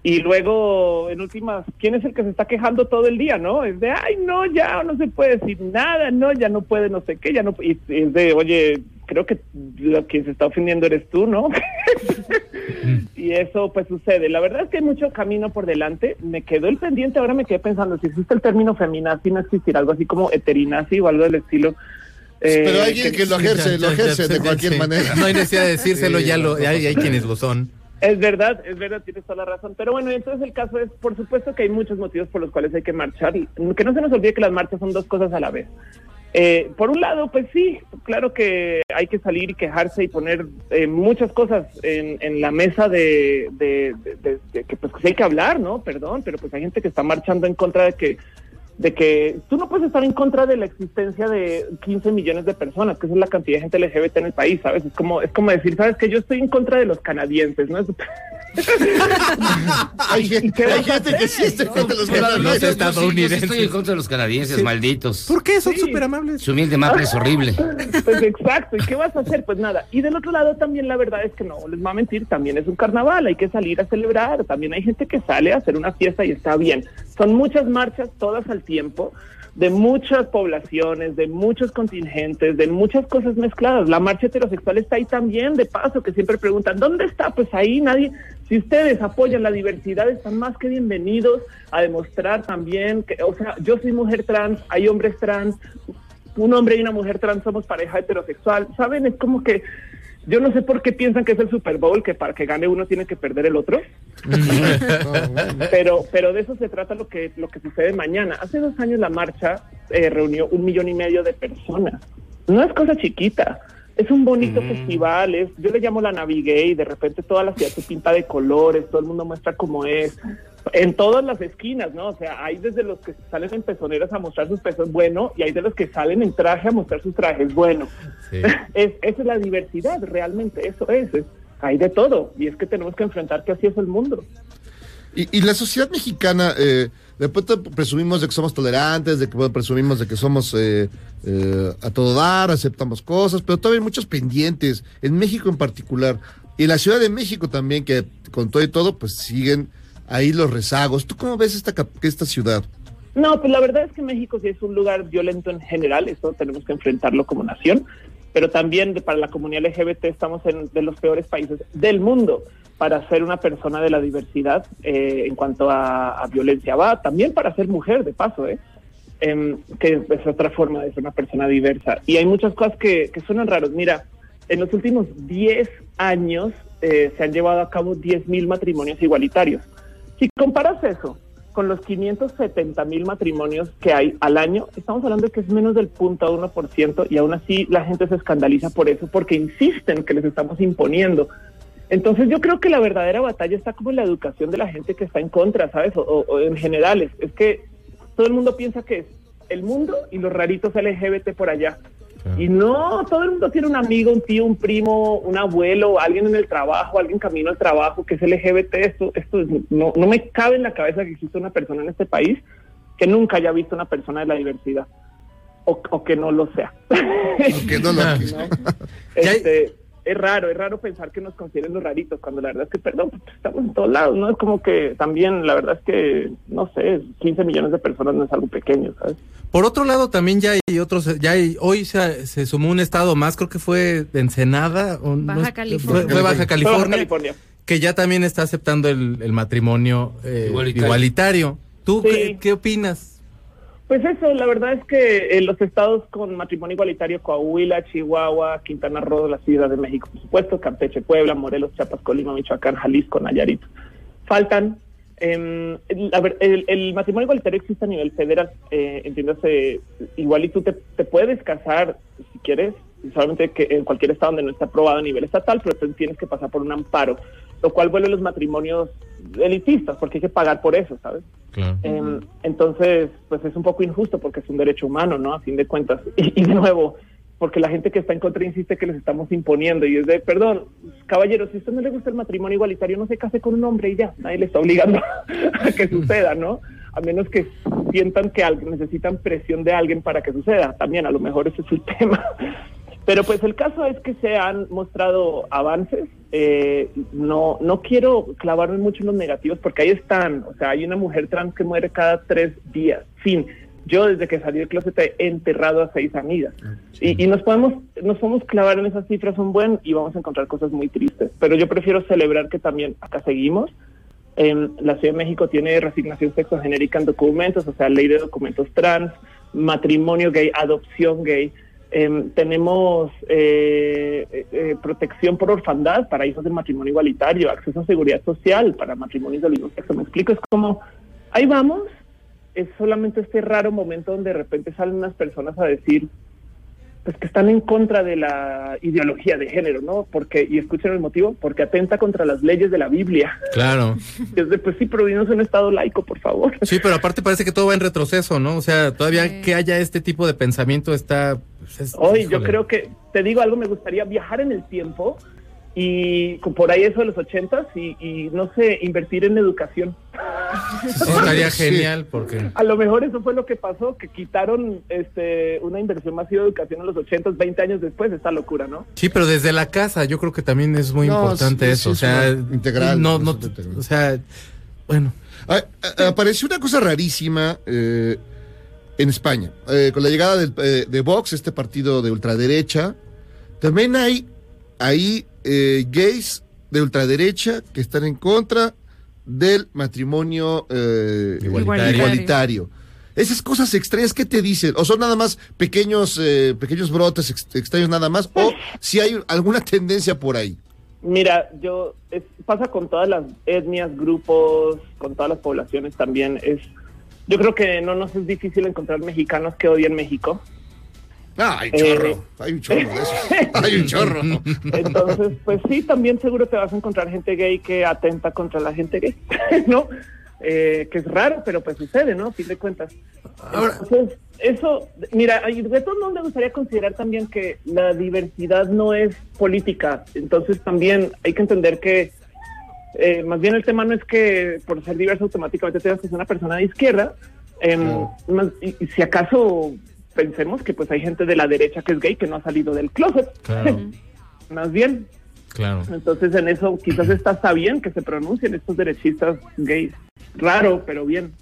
y luego en últimas, ¿quién es el que se está quejando todo el día, no? Es de, ay, no, ya no se puede decir nada, no, ya no puede, no sé qué, ya no, y es de, oye, creo que lo quien se está ofendiendo eres tú, ¿no? y eso pues sucede. La verdad es que hay mucho camino por delante. Me quedó el pendiente, ahora me quedé pensando, si existe el término feminazi, no existirá algo así como eterinazi o algo del estilo. Eh, Pero hay alguien que lo ejerce, lo ejerce de cualquier manera. No hay necesidad de decírselo, Sí, ya lo, hay, hay quienes lo son. Es verdad, es verdad, tienes toda la razón. Pero bueno, entonces el caso es, por supuesto que hay muchos motivos por los cuales hay que marchar. Y Que no se nos olvide que las marchas son dos cosas a la vez. Eh, por un lado, pues sí, claro que hay que salir y quejarse y poner eh, muchas cosas en, en la mesa de, de- de- de- que pues hay que hablar, ¿no? Perdón, pero pues hay gente que está marchando en contra de que de que tú no puedes estar en contra de la existencia de 15 millones de personas, que esa es la cantidad de gente LGBT en el país, ¿sabes? Es como es como decir, ¿sabes? Que yo estoy en contra de los canadienses, ¿no? Es- Hay, hay gente que sí está en no? contra de los no, canadienses. yo sí estoy en contra de los canadienses, malditos. ¿Por qué? Son Sí. súper amables. Su miel de maple es horrible. Pues exacto, ¿y qué vas a hacer? Pues nada. Y del otro lado también la verdad es que no les va a mentir, también es un carnaval, hay que salir a celebrar, también hay gente que sale a hacer una fiesta y está bien. Son muchas marchas, todas al tiempo, de muchas poblaciones, de muchos contingentes, de muchas cosas mezcladas. La marcha heterosexual está ahí también, de paso, que siempre preguntan, ¿dónde está? Pues ahí nadie, si ustedes apoyan la diversidad, están más que bienvenidos a demostrar también que, o sea, yo soy mujer trans, hay hombres trans, un hombre y una mujer trans somos pareja heterosexual, ¿saben? Es como que yo no sé por qué piensan que es el Super Bowl, que para que gane uno tiene que perder el otro. pero pero de eso se trata lo que lo que sucede mañana. Hace dos años la marcha eh, reunió un millón y medio de personas. No es cosa chiquita. Es un bonito festival, es, yo le llamo la Navigay, de repente toda la ciudad se pinta de colores, todo el mundo muestra cómo es, en todas las esquinas, ¿no? O sea, hay desde los que salen en pezoneras a mostrar sus pezos, bueno, y hay de los que salen en traje a mostrar sus trajes, bueno. Es, esa es la diversidad, realmente, eso es, es- hay de todo, y es que tenemos que enfrentar que así es el mundo. Y, y la sociedad mexicana, eh, de pronto presumimos de que somos tolerantes, de que bueno, presumimos de que somos eh, eh, a todo dar, aceptamos cosas, pero todavía hay muchos pendientes, en México en particular, y en la Ciudad de México también, que con todo y todo, pues siguen ahí los rezagos. ¿Tú cómo ves esta, esta ciudad? No, pues la verdad es que México sí es un lugar violento en general, eso tenemos que enfrentarlo como nación, pero también para la comunidad LGBT estamos en de los peores países del mundo para ser una persona de la diversidad eh, en cuanto a, violencia va, también para ser mujer de paso, ¿eh? Em, que es otra forma de ser una persona diversa. Y hay muchas cosas que, que suenan raros. Mira, en los últimos 10 años eh, se han llevado a cabo 10.000 matrimonios igualitarios. Si comparas eso con los 570 mil matrimonios que hay al año, estamos hablando de que es menos del punto uno por ciento y aún así la gente se escandaliza por eso, porque insisten que les estamos imponiendo. Entonces yo creo que la verdadera batalla está como en la educación de la gente que está en contra, ¿sabes? O, o- o en general, es, es que todo el mundo piensa que es el mundo y los raritos LGBT por allá. Y no, todo el mundo tiene un amigo, un tío, un primo, un abuelo, alguien en el trabajo, alguien camino al trabajo que es LGBT. Esto, esto es- no, no me cabe en la cabeza que exista una persona en este país que nunca haya visto una persona de la diversidad o, o que no lo sea. Que no lo- ¿no? Este, es raro, es raro pensar que nos consideren los raritos, cuando la verdad es que, perdón, estamos en todos lados, ¿no? Es como que también, la verdad es que, no sé, 15 millones de personas no es algo pequeño, ¿sabes? Por otro lado, también ya hay otros, ya hay, hoy se, se sumó un estado más, creo que fue Ensenada, o no Baja es- California. Fue, fue Baja California, Baja California. que ya también está aceptando el, el matrimonio eh, Igualitario. igualitario. ¿Tú Sí. qué, qué opinas? Pues eso, la verdad es que eh, los estados con matrimonio igualitario, Coahuila, Chihuahua, Quintana Roo, la Ciudad de México, por supuesto, Campeche, Puebla, Morelos, Chiapas, Colima, Michoacán, Jalisco, Nayarit, faltan. Eh, el, a ver, el, el matrimonio igualitario existe a nivel federal, eh, entiéndase, igual y tú te, te puedes casar si quieres, solamente que en cualquier estado donde no está aprobado a nivel estatal, pero tú tienes que pasar por un amparo, lo cual vuelve los matrimonios elitistas, porque hay que pagar por eso, ¿sabes? Claro. Em, entonces, pues es un poco injusto porque es un derecho humano, ¿no? A fin de cuentas. Y, y de nuevo, porque la gente que está en contra insiste que les estamos imponiendo y es de, perdón, caballeros, si a usted no le gusta el matrimonio igualitario, no se case con un hombre y ya, nadie le está obligando a que suceda, ¿no? A menos que sientan que necesitan presión de alguien para que suceda. También, a lo mejor ese es el tema. Pero pues el caso es que se han mostrado avances. Eh, no, no quiero clavarme mucho en los negativos porque ahí están. O sea, hay una mujer trans que muere cada tres días. Fin. Yo desde que salí del closet he enterrado a seis amigas. Y, y nos podemos nos podemos clavar en esas cifras un buen y vamos a encontrar cosas muy tristes. Pero yo prefiero celebrar que también acá seguimos. Em, la Ciudad de México tiene resignación sexogenérica en documentos, o sea, ley de documentos trans, matrimonio gay, adopción gay. Em, tenemos eh, eh, eh, protección por orfandad para hijos del matrimonio igualitario, acceso a seguridad social para matrimonios del mismo sexo. Me explico, es como, ahí vamos, es solamente este raro momento donde de repente salen unas personas a decir, pues que están en contra de la ideología de género, ¿no? Porque, y escuchen el motivo, porque atenta contra las leyes de la Biblia. Claro. Es de, pues sí, pero vivimos en un estado laico, por favor. Sí, pero aparte parece que todo va en retroceso, ¿no? O sea, todavía que haya este tipo de pensamiento está... pues, es- Hoy yo híjole. creo que, te digo algo, me gustaría viajar en el tiempo y por ahí eso de los ochentas y, y no sé, invertir en educación. Eso estaría genial porque... A lo mejor eso fue lo que pasó, que quitaron este una inversión masiva de educación en los ochentas, 20 años después, esta locura, ¿no? Sí, pero desde la casa yo creo que también es muy No, importante sí, eso. sí, o es sea, una integral, No, es no, integral. o sea, bueno. Ah, ah, apareció una cosa rarísima eh, en España. Eh, con la llegada del, eh, de Vox, este partido de ultraderecha, también hay ahí eh, gays de ultraderecha que están en contra del matrimonio eh, Igualitario. igualitario. Esas cosas extrañas, ¿qué te dicen? ¿O son nada más pequeños, eh, pequeños brotes ex- extraños nada más? ¿O si hay alguna tendencia por ahí? Mira, yo es- pasa con todas las etnias, grupos, con todas las poblaciones también. Es, yo creo que no nos es difícil encontrar mexicanos que odien México. Ah, hay Eh, chorro, hay un chorro de esos. Hay un chorro. Entonces, pues sí, también seguro te vas a encontrar gente gay que atenta contra la gente gay, ¿no? Eh, que es raro, pero pues sucede, ¿no? A fin de cuentas. Entonces, eso, mira, todos modos me gustaría considerar también que la diversidad no es política. Entonces también hay que entender que eh, más bien el tema no es que por ser diverso automáticamente tengas que ser una persona de izquierda. Em, más- y si acaso pensemos que pues hay gente de la derecha que es gay que no ha salido del closet. Claro. más bien. Claro. Entonces en eso quizás está, está bien que se pronuncien estos derechistas gays. Raro, pero bien.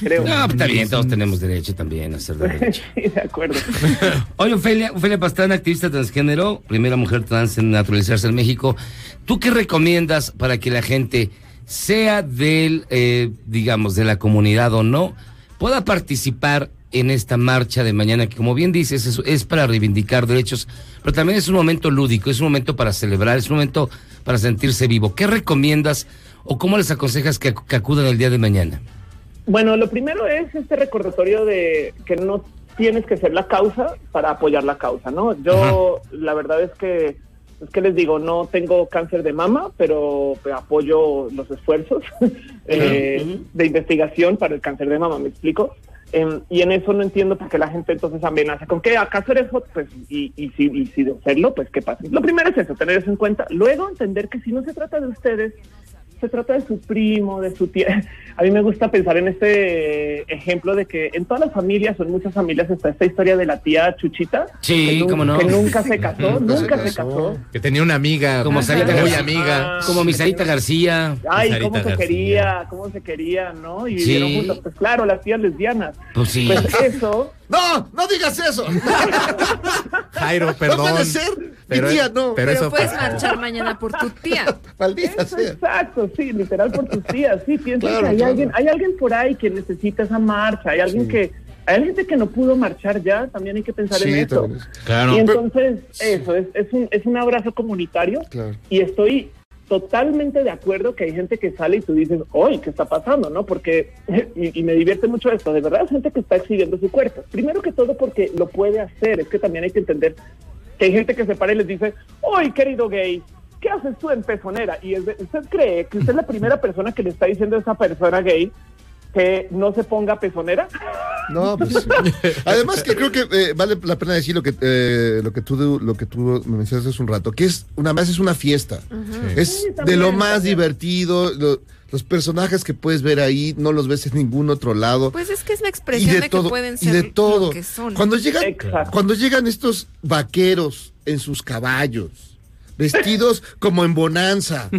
Creo. No, pues está bien, todos tenemos derecho también a ser de derecha. Sí, de acuerdo. Oye, Ofelia, Ofelia Pastrana, activista transgénero, primera mujer trans en naturalizarse en México. ¿Tú qué recomiendas para que la gente, sea del, eh, digamos, de la comunidad o no, pueda participar en esta marcha de mañana, que como bien dices, es, es para reivindicar derechos, pero también es un momento lúdico, es un momento para celebrar, es un momento para sentirse vivo. ¿Qué recomiendas o cómo les aconsejas que, ac- que acudan el día de mañana? Bueno, lo primero es este recordatorio de que no tienes que ser la causa para apoyar la causa, ¿no? Yo, la verdad es que, es que les digo, no tengo cáncer de mama, pero apoyo los esfuerzos eh, de investigación para el cáncer de mama, ¿me explico? Em, y en eso no entiendo por qué la gente entonces amenaza con que acaso eres hot, pues, y, y, si, y si de serlo, pues, ¿qué pasa? Lo primero es eso, tener eso en cuenta. Luego, entender que si no se trata de ustedes, se trata de su primo, de su tía. A mí me gusta pensar en este ejemplo de que en todas las familias o en muchas familias está esta historia de la tía Chuchita. Sí, que cómo no. Que nunca se casó, Nunca se nunca se casó. casó. Que tenía una amiga. Como. Sarita Muy García. amiga. Como mi Sarita García. Ay, Sarita cómo se quería, cómo se quería, ¿no? Y Sí. vivieron juntos. Pues claro, las tías lesbianas. Pues sí. Pues eso. No, no digas eso. Jairo, perdón. No puede ser. Pero- Mi tía no. pero Pero eso puedes marchar mañana por tu tía. Maldita Eso, sea. exacto, sí, literal por tus tías. Sí, pienso Claro, que. Alguien, hay alguien por ahí que necesita esa marcha, hay alguien que, hay gente que no pudo marchar ya, también hay que pensar Sí, en eso. Claro. Y entonces, eso, es, es, un, es un abrazo comunitario Claro. y estoy totalmente de acuerdo que hay gente que sale y tú dices, hoy, ¿qué está pasando? ¿No? Porque, y, y me divierte mucho esto, de verdad es gente que está exhibiendo su cuerpo. Primero que todo porque lo puede hacer, es que también hay que entender que hay gente que se para y les dice, hoy, querido gay, ¿qué haces tú en pezonera? Y es de- usted cree que usted es la primera persona que le está diciendo a esa persona gay que no se ponga pezonera. No, pues. Además que creo que eh, vale la pena decir lo que eh, lo que tú lo que tú me mencionaste hace un rato, que es una más es una fiesta. Es Sí, de también, lo más también. divertido, lo- los personajes que puedes ver ahí no los ves en ningún otro lado. Pues es que es la y expresión de de, todo, que pueden y ser de lo todo. que son. Cuando llegan, Exacto. cuando llegan estos vaqueros en sus caballos, vestidos como en bonanza,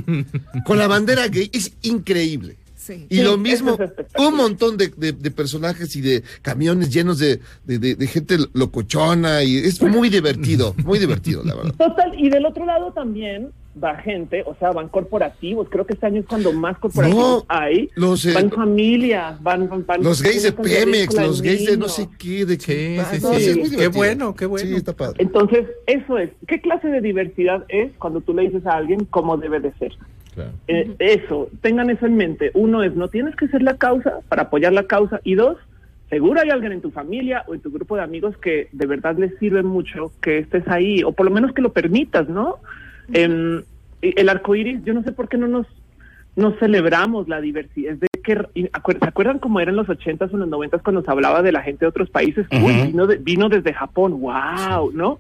con la bandera gay, es increíble. Sí. Y Sí, lo mismo, es un montón de, de- de personajes y de camiones llenos de, de- de- de gente locochona y es muy divertido, muy divertido, la verdad. Total, y del otro lado también va gente, o sea, van corporativos. Creo que este año es cuando más corporativos No, hay. los, eh, van familias, van, van, van- Los gays de Pemex, los gays de no sé qué, de qué. Sí, sí, no, sí. es muy Qué bueno, qué bueno. Sí, está padre. Entonces, eso es. ¿Qué clase de diversidad es cuando tú le dices a alguien cómo debe de ser? Claro. Eh, eso, tengan eso en mente. Uno es, no tienes que ser la causa para apoyar la causa. Y dos, seguro hay alguien en tu familia o en tu grupo de amigos que de verdad les sirve mucho que estés ahí, o por lo menos que lo permitas, ¿no? Y el arco iris, yo no sé por qué no nos no celebramos la diversidad. Es de que, ¿Se acuerdan cómo eran los ochentas o los noventas cuando se hablaba de la gente de otros países? Uy, vino, de- vino desde Japón, wow, ¿no?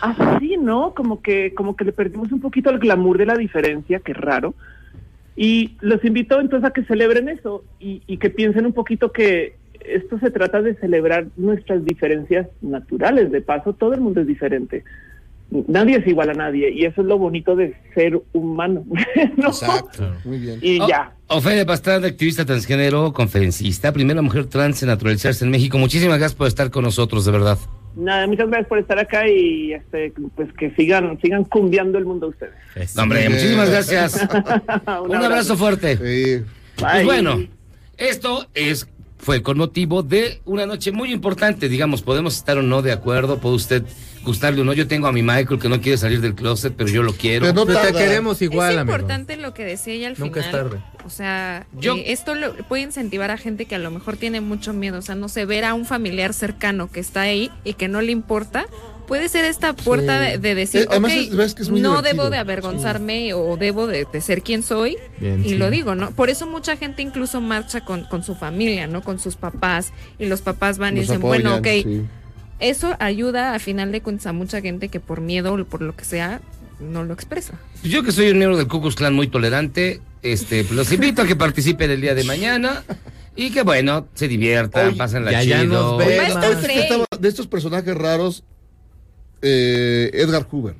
Así, ¿no? Como que, como que le perdimos un poquito el glamour de la diferencia, que raro. Y los invito entonces a que celebren eso y, y que piensen un poquito que esto se trata de celebrar nuestras diferencias naturales. De paso, todo el mundo es diferente. Nadie es igual a nadie y eso es lo bonito de ser humano. ¿no? Exacto, muy bien. Y Oh, ya. Ofelia Pastrana, activista transgénero, conferencista, primera mujer trans en naturalizarse en México. Muchísimas gracias por estar con nosotros, de verdad. Nada, muchas gracias por estar acá y este, pues que sigan, sigan cumbiando el mundo ustedes. Hombre, muchísimas gracias. Un Un abrazo fuerte. Sí. Pues Bye. bueno, esto es fue con motivo de una noche muy importante, digamos, podemos estar o no de acuerdo, puede usted gustarle o no. Yo tengo a mi Michael que no quiere salir del closet, pero yo lo quiero. Pero no Pero te queremos igual, es amigo. importante lo que decía ella al Nunca es final. tarde. O sea, Yo- eh, esto lo, puede incentivar a gente que a lo mejor tiene mucho miedo. O sea, no sé, ver a un familiar cercano que está ahí y que no le importa. Puede ser esta puerta Sí. de, de decir, Eh, además ok, es- ves que es muy no divertido. debo de avergonzarme o debo de, de ser quien soy. Bien, y sí. lo digo, ¿no? Por eso mucha gente incluso marcha con, con su familia, ¿no? Con sus papás. Y los papás van y dicen, bueno, ok, sí. eso ayuda a final de cuentas a mucha gente que por miedo o por lo que sea no lo expresa. Yo que soy un miembro del Ku Klux Klan muy tolerante, este, pues los invito a que participen el día de mañana y que bueno, se diviertan, Oye, pasen la chido. estaba- de estos personajes raros, eh, Edgar Hoover.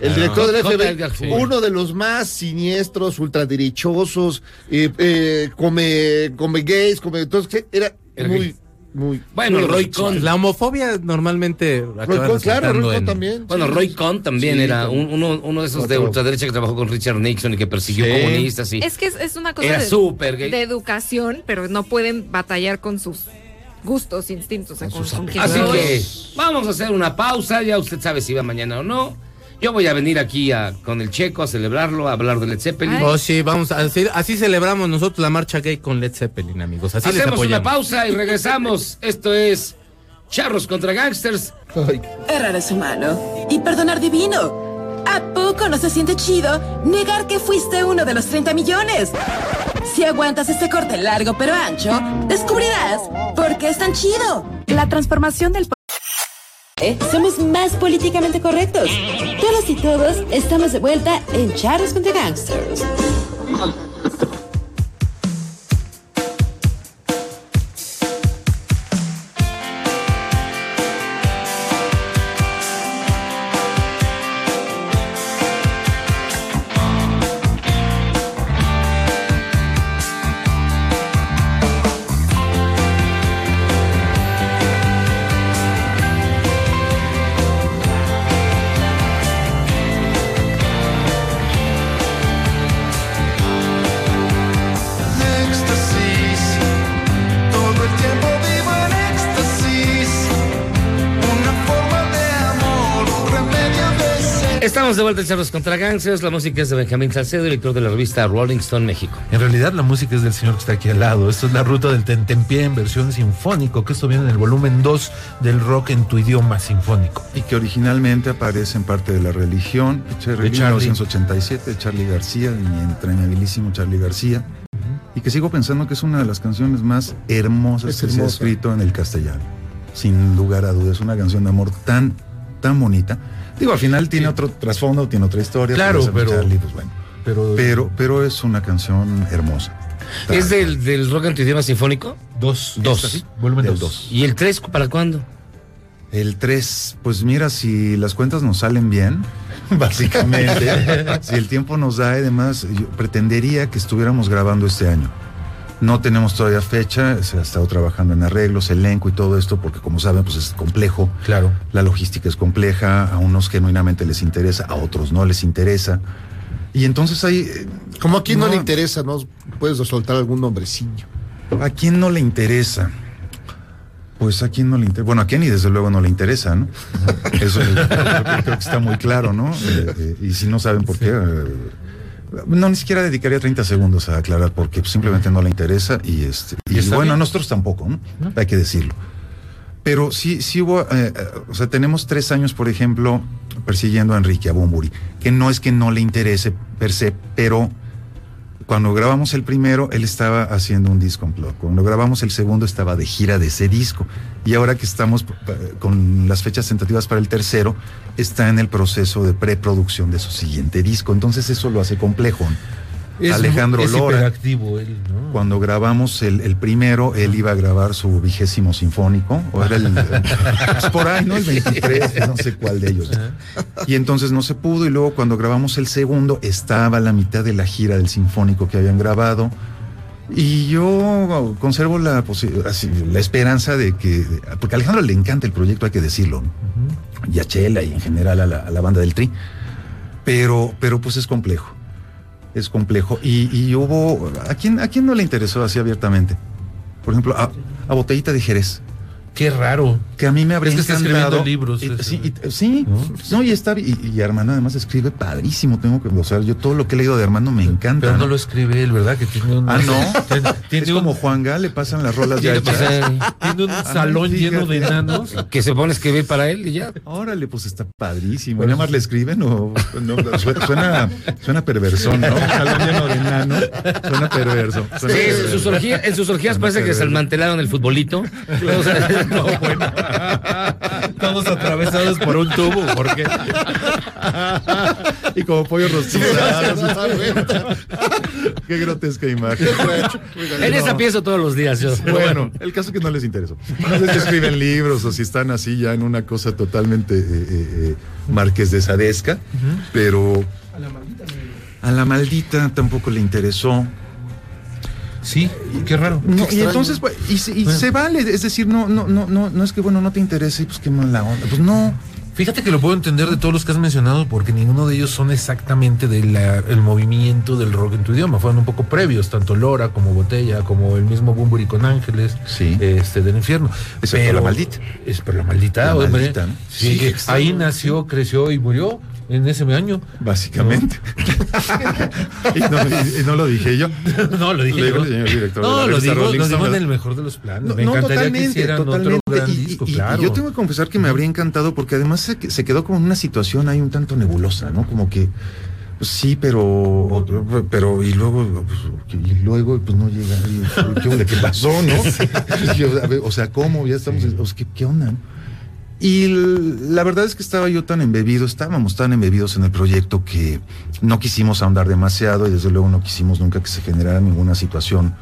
El director del. FBI, uno de los más siniestros, ultraderechosos, eh, eh, come, come gays, come. Entonces, era Era muy, gay. muy. Bueno, muy Roy. Cohn. La homofobia normalmente Roy Cohn, claro, Roy Cohn en- también. Bueno, sí, Roy. Cohn también Sí, era un- uno, uno de esos de ultraderecha que trabajó con Richard Nixon y que persiguió Sí. comunistas y Es que es, es una cosa Era de, súper gay. de educación, pero no pueden batallar con sus gustos, instintos, quien Así que vamos a hacer una pausa, ya usted sabe si va mañana o no. Yo voy a venir aquí a- con el checo a celebrarlo, a hablar de Led Zeppelin. Ay. Oh, sí, vamos a decir, así celebramos nosotros la marcha gay con Led Zeppelin, amigos. Así les Hacemos una pausa y regresamos. Esto es Charros contra Gangsters. Ay, Errar es humano y perdonar divino. ¿A poco no se siente chido negar que fuiste uno de los 30 millones? Si aguantas este corte largo pero ancho, descubrirás por qué es tan chido. La transformación del... Eh, Somos más políticamente correctos. Todos y todos estamos de vuelta en Charros contra Gangsters. Estamos de vuelta en Charlos contra Gangsters. La música es de Benjamín Salcedo, director de la revista Rolling Stone México. En realidad la música es del señor que está aquí al lado. Esto es la ruta del tentempié en versión sinfónico, que esto viene en el volumen 2 del rock en tu idioma sinfónico. Y que originalmente aparece en parte de la religión, Cherry De Charlie. 1987, de Charlie García, mi entrañabilísimo Charlie García. Y que sigo pensando que es una de las canciones más hermosas Es que se ha hermosa. escrito en el castellano. Sin lugar a dudas, una canción de amor tan, tan bonita. Digo, al final tiene otro trasfondo, tiene otra historia. Claro, pero- Charlie, pues bueno. Pero, Pero, pero es una canción hermosa. ¿Es del, del rock en tu idioma sinfónico? Dos. Dos. ¿Esta sí? Volumen Del 2. ¿Y el 3 para cuándo? El 3, pues mira, si las cuentas nos salen bien, básicamente, si el tiempo nos da y demás, yo pretendería que estuviéramos grabando este año. No tenemos todavía fecha, se ha estado trabajando en arreglos, elenco y todo esto, porque como saben, pues es complejo. Claro. La logística es compleja, a unos genuinamente les interesa, a otros no les interesa. Y entonces hay... eh, Como a quien no, No. le interesa, ¿no? Puedes soltar algún nombrecillo. ¿A quién no le interesa? Pues a quién no le interesa. Bueno, a Kenny desde luego no le interesa, ¿no? Eso es- creo, que- creo que está muy claro, ¿no? Eh, eh, y si no saben por qué, eh, no ni siquiera dedicaría 30 segundos a aclarar por qué, pues, simplemente no le interesa y este y, bueno, a bien. nosotros tampoco, ¿no? Hay que decirlo. Pero sí, sí hubo, eh, eh, o sea, tenemos tres años, por ejemplo, persiguiendo a Enrique, a Bumburi, que no es que no le interese per se, pero cuando grabamos el primero, él estaba haciendo un disco en blog. Cuando grabamos el segundo, estaba de gira de ese disco. Y ahora que estamos eh, con las fechas tentativas para el tercero, está en el proceso de preproducción de su siguiente disco. Entonces eso lo hace complejo. Es- Alejandro es Lora. hiperactivo él, ¿no? Cuando grabamos el, el primero, él iba a grabar su vigésimo sinfónico, o era el, pues por ahí, ¿no? El 23, no sé cuál de ellos. Y entonces no se pudo, y luego cuando grabamos el segundo, estaba a la mitad de la gira del sinfónico que habían grabado. Y yo conservo la, así, la esperanza de que, porque a Alejandro le encanta el proyecto, hay que decirlo, ¿no? y a Chela y en general a la, a la banda del Tri, pero, pero pues es complejo es complejo. Y, y hubo. ¿a quién, ¿A quién no le interesó así abiertamente? Por ejemplo, a, a Botellita de Jerez. Qué raro. Que a mí me habría Es que está encantado. escribiendo libros, Y- sí, y- sí, no, y está. Y, y Armando además escribe padrísimo. Tengo que. O sea, yo todo lo que he leído de Armando me encanta. Pero no lo escribe él, ¿verdad? Que tiene un. Ah, no. Tiene, tiene es un, como Juan Gál, le pasan las rolas Tiene, de tiene un Ah, salón lleno de enanos. que se pone a escribir para él y ya. Órale, pues está padrísimo. ¿Y nada más le escriben o no, suena, suena, perversón, ¿no? Un salón lleno de enanos. Suena perverso. Sí, en sus orgías, en sus orgías parece que se desmantelaron el futbolito. O sea, no, bueno. Todos atravesados por un tubo, porque y como pollo rostizados. Qué grotesca imagen. En esa pienso todos los días yo. Bueno, el caso es que no les interesó. No sé si escriben libros o si están así ya en una cosa totalmente eh, eh, eh, marqués de Sadesca, pero a la maldita tampoco le interesó. Sí, qué raro. No, Qué y entonces, pues, y, se- y Bueno. se vale, es decir, no, no, no, no, no es que bueno, no te interese, pues qué mala onda. Pues no. Fíjate que lo puedo entender de todos los que has mencionado porque ninguno de ellos son exactamente del movimiento del rock en tu idioma. Fueron un poco previos, tanto Lora como Botella, como el mismo Bumburi con Ángeles Sí. este, del infierno. Excepto la maldita. Es pero la maldita, La hombre. maldita, ¿no? Sí, Sí, que exacto. ahí nació, creció y murió en ese año. Básicamente. y, no, y- no lo dije yo. No, lo dije yo. señor director No, lo digo, Rolling lo digo en el mejor de los planes. No, Me no, encantaría que totalmente, hicieran totalmente. otro gran Y- y- disco, y- y claro. yo tengo que confesar que me habría encantado porque además se, se quedó como en una situación ahí un tanto nebulosa, ¿no? Como que pues, sí, pero pero y luego pues, y luego pues no llega ¿qué? ¿Qué pasó, no? O sea, ¿cómo? Ya estamos, o sea, ¿qué, qué onda? Y la verdad es que estaba yo tan embebido, estábamos tan embebidos en el proyecto que No quisimos ahondar demasiado y desde luego no quisimos nunca que se generara ninguna situación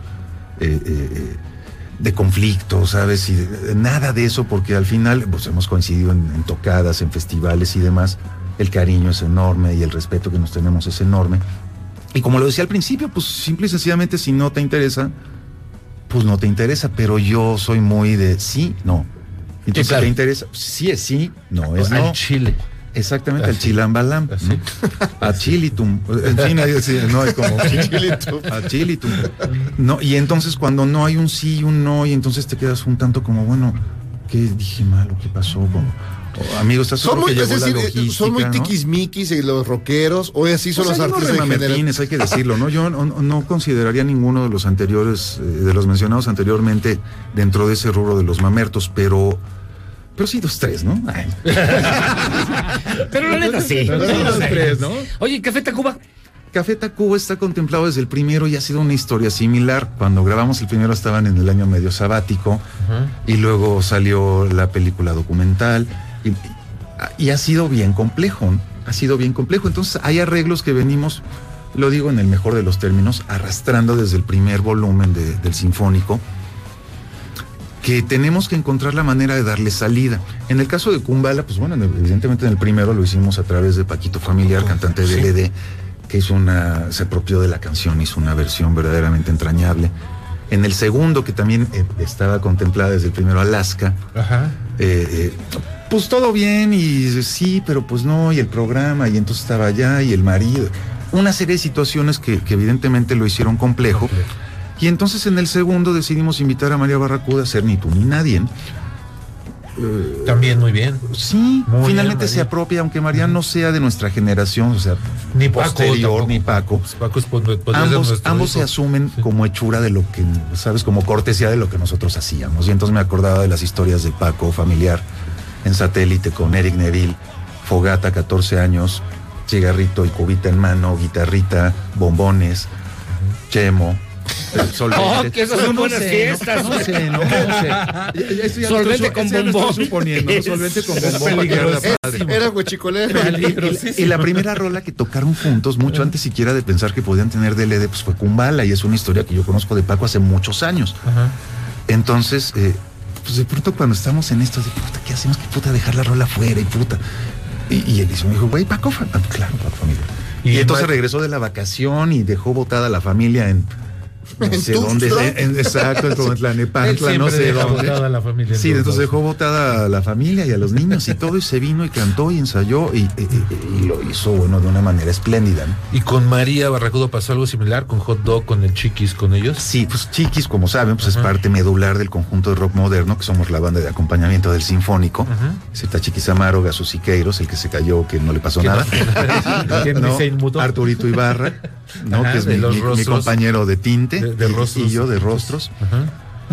eh, eh, eh, de conflicto, ¿sabes? Y nada de eso, porque al final pues, hemos coincidido en, en tocadas, en festivales y demás. El cariño es enorme y el respeto que nos tenemos es enorme. Y como lo decía al principio, pues simple y sencillamente si no te interesa, pues no te interesa, pero yo soy muy de sí, no. Entonces, claro. ¿te interesa? Sí es sí, no es Al no. chile. Exactamente, al chilambalam. A chilitum. En fin, ahí sí, no hay como. A chilitum. No, y entonces cuando no hay un sí y un no, y entonces te quedas un tanto como, bueno, ¿qué dije mal qué pasó? Como, oh, amigo, estás Son muy, que es decir, la eh, son muy ¿no? tiquismiquis y los rockeros, o así son Pues los artistas en general. remametines, hay que decirlo, ¿no? Yo no, no consideraría ninguno de los anteriores, eh, de los mencionados anteriormente, dentro de ese rubro de los mamertos, pero. Pero sí, dos, tres, ¿no? Ay. Pero la neta sí. Pero sí, dos, tres, ¿no? Oye, Café Tacuba. Café Tacuba está contemplado desde el primero y ha sido una historia similar. Cuando grabamos el primero estaban en el año medio sabático y luego salió la película documental y, y ha sido bien complejo, ¿no? ha sido bien complejo. Entonces hay arreglos que venimos, lo digo en el mejor de los términos, arrastrando desde el primer volumen de- del sinfónico que tenemos que encontrar la manera de darle salida. En el caso de Kumbala, pues bueno, evidentemente en el primero lo hicimos a través de Paquito Familiar, cantante de LD, que hizo una, se apropió de la canción, hizo una versión verdaderamente entrañable. En el segundo, que también eh, estaba contemplada desde el primero, Alaska, Ajá. eh, eh, pues todo bien y sí, pero pues no, y el programa, y entonces estaba allá, y el marido. Una serie de situaciones que, que evidentemente lo hicieron complejo. Y entonces en el segundo decidimos invitar a María Barracuda a ser ni tú ni nadie. Eh, También muy bien. Sí, Muy finalmente bien, se apropia, aunque María no sea de nuestra generación, o sea, Ni Paco posterior, tampoco. ni Paco. Pues Paco es- podría ser Ambos, ambos se asumen como hechura de lo que, sabes, como cortesía de lo que nosotros hacíamos. Y entonces me acordaba de las historias de Paco familiar en satélite con Eric Neville, Fogata, 14 años, cigarrito y cubita en mano, guitarrita, bombones, chemo. eh, solvente. Oh, que esas son buenas sé, fiestas. No, no sé, no, sé. Solvente con bombón. suponiendo, ¿no? Solvente con bombón. Era huechicolero. Y, y la primera rola que tocaron juntos, mucho antes siquiera de pensar que podían tener DLD, pues fue Kumbala, y es una historia que yo conozco de Paco hace muchos años. Entonces, eh, pues de pronto cuando estamos en esto, de puta, ¿qué hacemos? ¿Qué puta dejar la rola fuera y puta? Y, y él dice, me dijo, güey, Paco, claro, Paco familia. Y, Y entonces regresó de la vacación y dejó botada la familia en no ¿En sé dónde, Tuxtla? en- exacto, como en Tlanepantla, no sé deja dónde. botada a la familia Sí, entonces dejó botada a la familia y a los niños y todo, y se vino y cantó y ensayó y, y- y- y lo hizo, bueno, de una manera espléndida. ¿no? Y con María Barracudo pasó algo similar, con Hot Dog, con el Chiquis, con ellos. Sí, pues Chiquis, como saben, pues es parte medular del conjunto de rock moderno, que somos la banda de acompañamiento del Sinfónico. Ajá. Ese Está Chiquis Amaro, Gaso Siqueiros, el que se cayó, que no le pasó Que no- nada. ni se inmutó. Arturito Ibarra, ¿no? Ajá, que es mi, los mi- mi rostros. compañero de tinte. De- de rostros. Y yo de rostros. Ajá.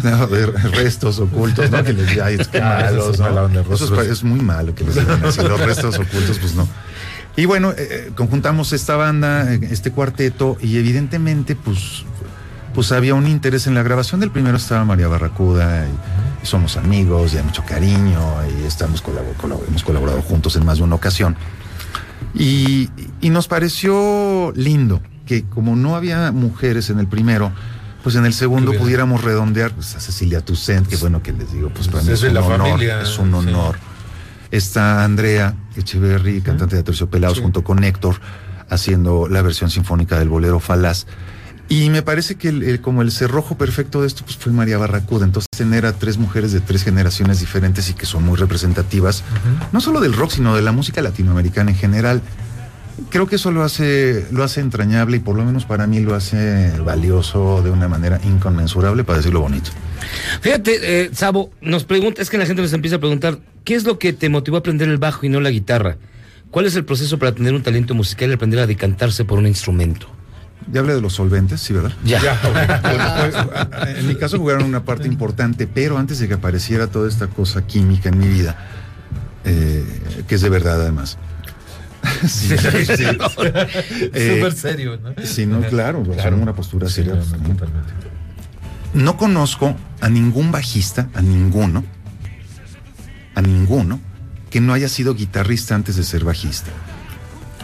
No, de restos ocultos, ¿no? Que les digan, "Ay, es que Ah, malos, ¿no? onda, Eso es, muy malo que les digan así, los restos ocultos, pues no. Y bueno, eh, eh, conjuntamos esta banda, eh, este cuarteto, y evidentemente, pues, pues había un interés en la grabación. Del primero estaba María Barracuda, y, y somos amigos, y hay mucho cariño, y estamos hemos colaborado juntos en más de una ocasión. Y, y nos pareció lindo que como no había mujeres en el primero, pues en el segundo pudiéramos redondear pues, a Cecilia Toussaint, que bueno que les digo, pues para mí Es un la honor, familia, es un sí. honor. Está Andrea Echeverry, cantante de Terciopelados, junto con Héctor, haciendo la versión sinfónica del bolero Falaz. Y me parece que el- el- como el cerrojo perfecto de esto pues fue María Barracuda. Entonces tener a tres mujeres de tres generaciones diferentes y que son muy representativas, no solo del rock, sino de la música latinoamericana en general. Creo que eso lo hace, lo hace entrañable y por lo menos para mí lo hace valioso de una manera inconmensurable, para decirlo bonito. Fíjate, eh, Sabo, nos pregunta, es que la gente nos empieza a preguntar, ¿qué es lo que te motivó a aprender el bajo y no la guitarra? ¿Cuál es el proceso para tener un talento musical y aprender a decantarse por un instrumento? Ya hablé de los solventes, sí, ¿verdad? Ya. Bueno, pues, en mi caso jugaron una parte importante, pero antes de que apareciera toda esta cosa química en mi vida, eh, que es de verdad además. Sí, sí, sí. Eh, Súper serio, ¿no? Sí, no, claro, Claro. una postura seria. no, pues, totalmente. No conozco a ningún bajista, a ninguno, a ninguno, que no haya sido guitarrista antes de ser bajista.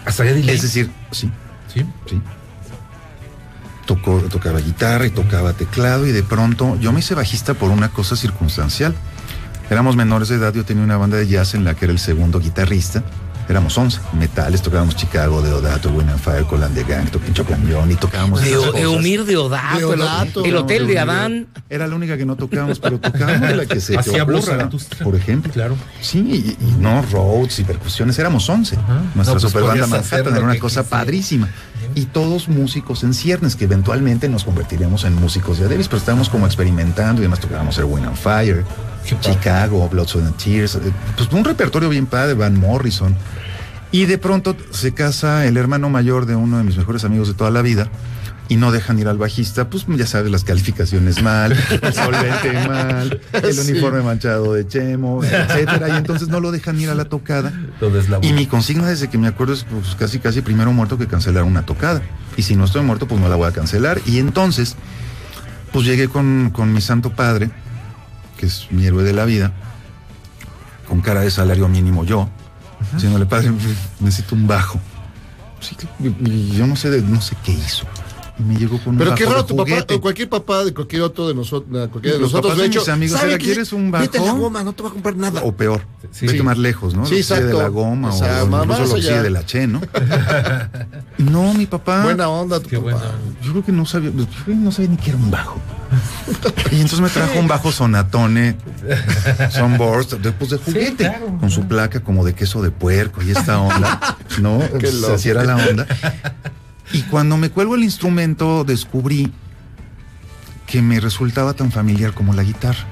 Hasta ya dile. Es decir, sí. Sí. Sí. Tocó, tocaba guitarra y tocaba teclado y de pronto yo me hice bajista por una cosa circunstancial. Éramos menores de edad, yo tenía una banda de jazz en la que era el segundo guitarrista. Éramos 11, metales, tocábamos Chicago, Deodato, Win and Fire, Colan de Gang, Pincho Camión y tocábamos De-. Eumir Deodato, el- Deodato, el Hotel de. Adán. Era la única que no tocábamos, pero tocábamos la que se Zaratustra. por ejemplo. Claro. Sí, y, y no Rhodes y percusiones, éramos 11. Nuestra No, pues podías hacer Manhattan era una cosa padrísima. Y todos músicos en ciernes, que eventualmente nos convertiríamos en músicos de Davis, pero estábamos como experimentando y además tocábamos el Win and Fire, Chicago, Blood, Sweat and Tears, eh, pues un repertorio bien padre, Van Morrison. Y de pronto se casa el hermano mayor de uno de mis mejores amigos de toda la vida y no dejan ir al bajista, pues ya sabes, las calificaciones mal, el solvente mal, el Sí. uniforme manchado de chemo, etcétera, y entonces no lo dejan ir a la tocada. La Y mi consigna desde que me acuerdo es pues, casi casi primero muerto que cancelar una tocada. Y si no estoy muerto, pues no la voy a cancelar. Y entonces, pues llegué con, con mi santo padre, que es mi héroe de la vida, con cara de salario mínimo yo, diciéndole, padre, necesito un bajo. Sí, yo no sé de, no sé qué hizo. Y me llegó con un Pero bajo qué raro tu papá, o cualquier papá de cualquier otro de nosotros, cualquiera de Los nosotros, papás de hecho, mis amigos, ¿sabe ¿era, qué? quieres un Vete a la bajo? goma, no te va a comprar nada. O peor, Sí. vete más lejos, ¿no? Sí, exacto. de la goma O sea, o mamá, incluso lo de la che, ¿no? no, mi papá. Buena onda tu papá. Yo creo que no sabía, yo creo que no sabía ni que era un bajo. Y entonces me trajo un bajo sonatone, Sunburst, después de juguete, con su placa como de queso de puerco y esta onda, ¿no? Qué Pues, loco. así era la onda. Y cuando me cuelgo el instrumento, descubrí que me resultaba tan familiar como la guitarra.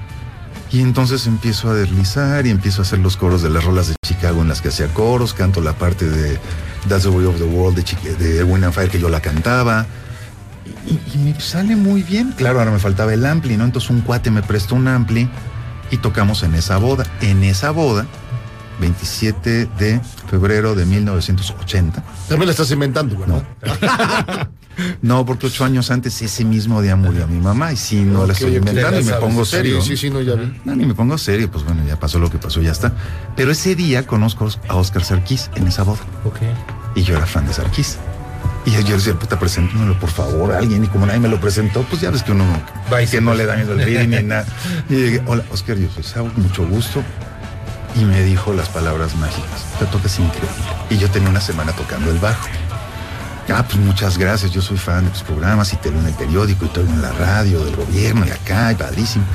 Y entonces empiezo a deslizar y empiezo a hacer los coros de las rolas de Chicago en las que hacía coros, canto la parte de That's the Way of the World de, Chica- de and Fire que yo la cantaba. Y, y me sale muy bien. Claro, ahora me faltaba el ampli, ¿no? Entonces un cuate me prestó un ampli y tocamos en esa boda. En esa boda, 27 de febrero de 1980. También la estás inventando, ¿verdad? No, porque ocho años antes, ese mismo día murió mi mamá y sí, no la Ok, estoy inventando y me sabes, pongo serio. sí, sí, no, ya vi. No, ni me pongo serio, pues bueno, ya pasó lo que pasó, ya está. Pero ese día conozco a Oscar Sarkis en esa boda. Ok. Y yo era fan de Sarkis. Y yo decía, puta, preséntamelo por favor a alguien. Y como nadie me lo presentó, pues ya ves que uno que no le da miedo el feeling ni nada. Y llegué, hola, Oscar, yo soy Saúl, mucho gusto. Y me dijo las palabras mágicas. Te tocas increíble. Y yo tenía una semana tocando el bajo. Ah, pues muchas gracias. Yo soy fan de tus programas y te veo en el periódico y te en la radio del gobierno y acá, y padrísimo.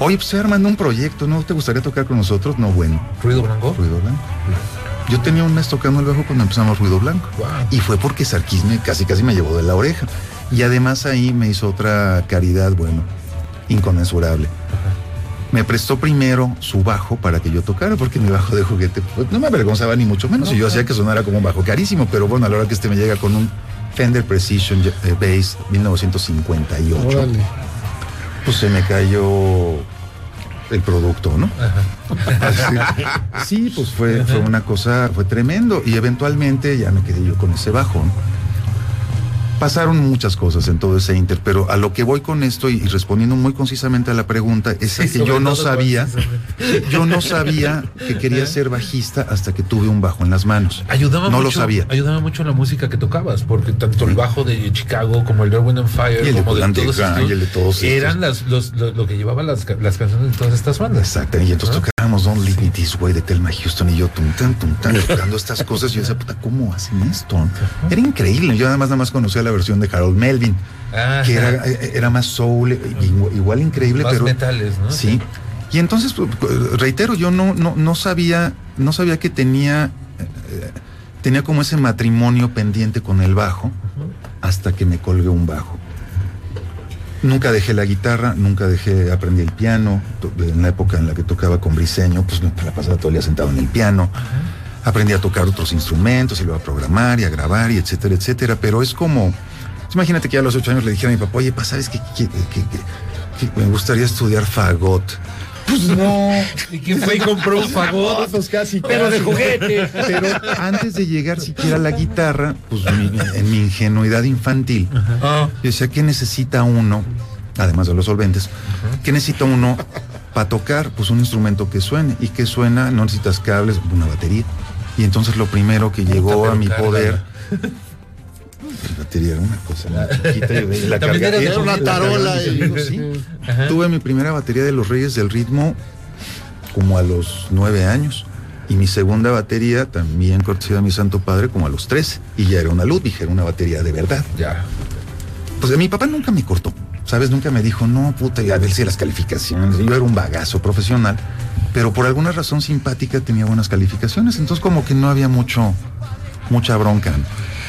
Oye, pues estoy armando un proyecto, ¿no? ¿Te gustaría tocar con nosotros? No, bueno. ¿Ruido blanco? Ruido blanco. Yo tenía un mes tocando el bajo cuando empezamos Ruido Blanco. Y fue porque Sarkis me casi casi me llevó de la oreja. Y además ahí me hizo otra caridad, bueno, inconmensurable. Me prestó primero su bajo para que yo tocara, porque mi bajo de juguete pues, no me avergonzaba ni mucho menos. y yo hacía que sonara como un bajo carísimo, pero bueno, a la hora que este me llega con un Fender Precision eh, Bass 1958, Órale. pues se me cayó el producto, ¿no? Sí, pues fue, fue una cosa, fue tremendo. Y eventualmente ya me quedé yo con ese bajo. ¿no? Pasaron muchas cosas en todo ese inter, pero a lo que voy con esto y, y respondiendo muy concisamente a la pregunta es a Sí, que yo no sabía, yo no sabía que quería ser bajista hasta que tuve un bajo en las manos. Ayudaba no mucho, lo sabía. Ayudaba mucho la música que tocabas, porque tanto el bajo de Chicago como el de Erwin and Fire, Y el de como de todos estos, y el de todos eran las, los, lo, lo que llevaba las, las canciones de todas estas bandas. Exacto, y entonces tocábamos Don't Leave Me This Way de Telma Houston y yo tum tan tum tan tocando estas cosas y yo decía, puta, ¿cómo hacen esto? Era increíble. Yo además nada más conocía la versión de Harold Melvin, que era, era más soul, igual, igual increíble, Más pero metales, ¿no? Sí. Y entonces, pues, reitero, yo no, no, no sabía, no sabía que tenía, eh, tenía como ese matrimonio pendiente con el bajo hasta que me colgué un bajo. Nunca dejé la guitarra, nunca dejé, aprendí el piano. En la época en la que tocaba con Briseño, pues me la pasaba todo el día sentado en el piano. Aprendí a tocar otros instrumentos y luego a programar y a grabar y etcétera, etcétera. Pero es como, imagínate que ya a los ocho años le dijera a mi papá, oye, pa, ¿sabes qué? me gustaría estudiar fagot. Pues no. ¿Y quién fue y compró un fagot? Pues casi. Pero de juguete. Pero antes de llegar siquiera a la guitarra, pues mi- en mi ingenuidad infantil, yo decía, ¿qué necesita uno, además de los solventes, qué necesita uno para tocar? Pues un instrumento que suene. ¿Y que suena? No necesitas cables, una batería. Y entonces lo primero que llegó a mi poder La batería era una cosa muy chiquita, y la carga- era una la tarola y- digo, sí. Tuve mi primera batería de los Reyes del Ritmo como a los nueve años. Y mi segunda batería, también cortesía de mi santo padre, como a los 13. Y ya era una Ludwig, era una batería de verdad. Ya. Pues mi papá nunca me cortó, ¿sabes? Nunca me dijo, no, puta, a ver si las calificaciones. Yo era un bagazo profesional, pero por alguna razón simpática tenía buenas calificaciones, entonces como que no había mucho, mucha bronca.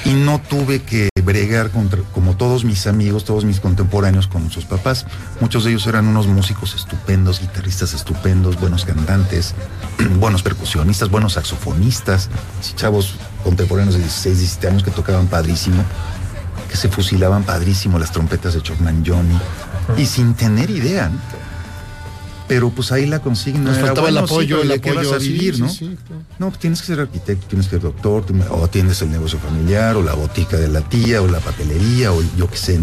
Y no tuve que bregar contra, como todos mis amigos, todos mis contemporáneos con sus papás. Muchos de ellos eran unos músicos estupendos, guitarristas estupendos, buenos cantantes, buenos percusionistas, buenos saxofonistas, chavos contemporáneos de 16, 17 años que tocaban padrísimo que se fusilaban padrísimo las trompetas de Chopman Johnny y sin tener idea. ¿no? Pero pues ahí la consigna Nos faltaba el bueno, sí, apoyo, pero el ¿de qué apoyo, vas a sí, vivir, sí, no? sí, claro. No, pues tienes que ser arquitecto, tienes que ser doctor, o atiendes el negocio familiar, o la botica de la tía, o la papelería, o yo qué sé.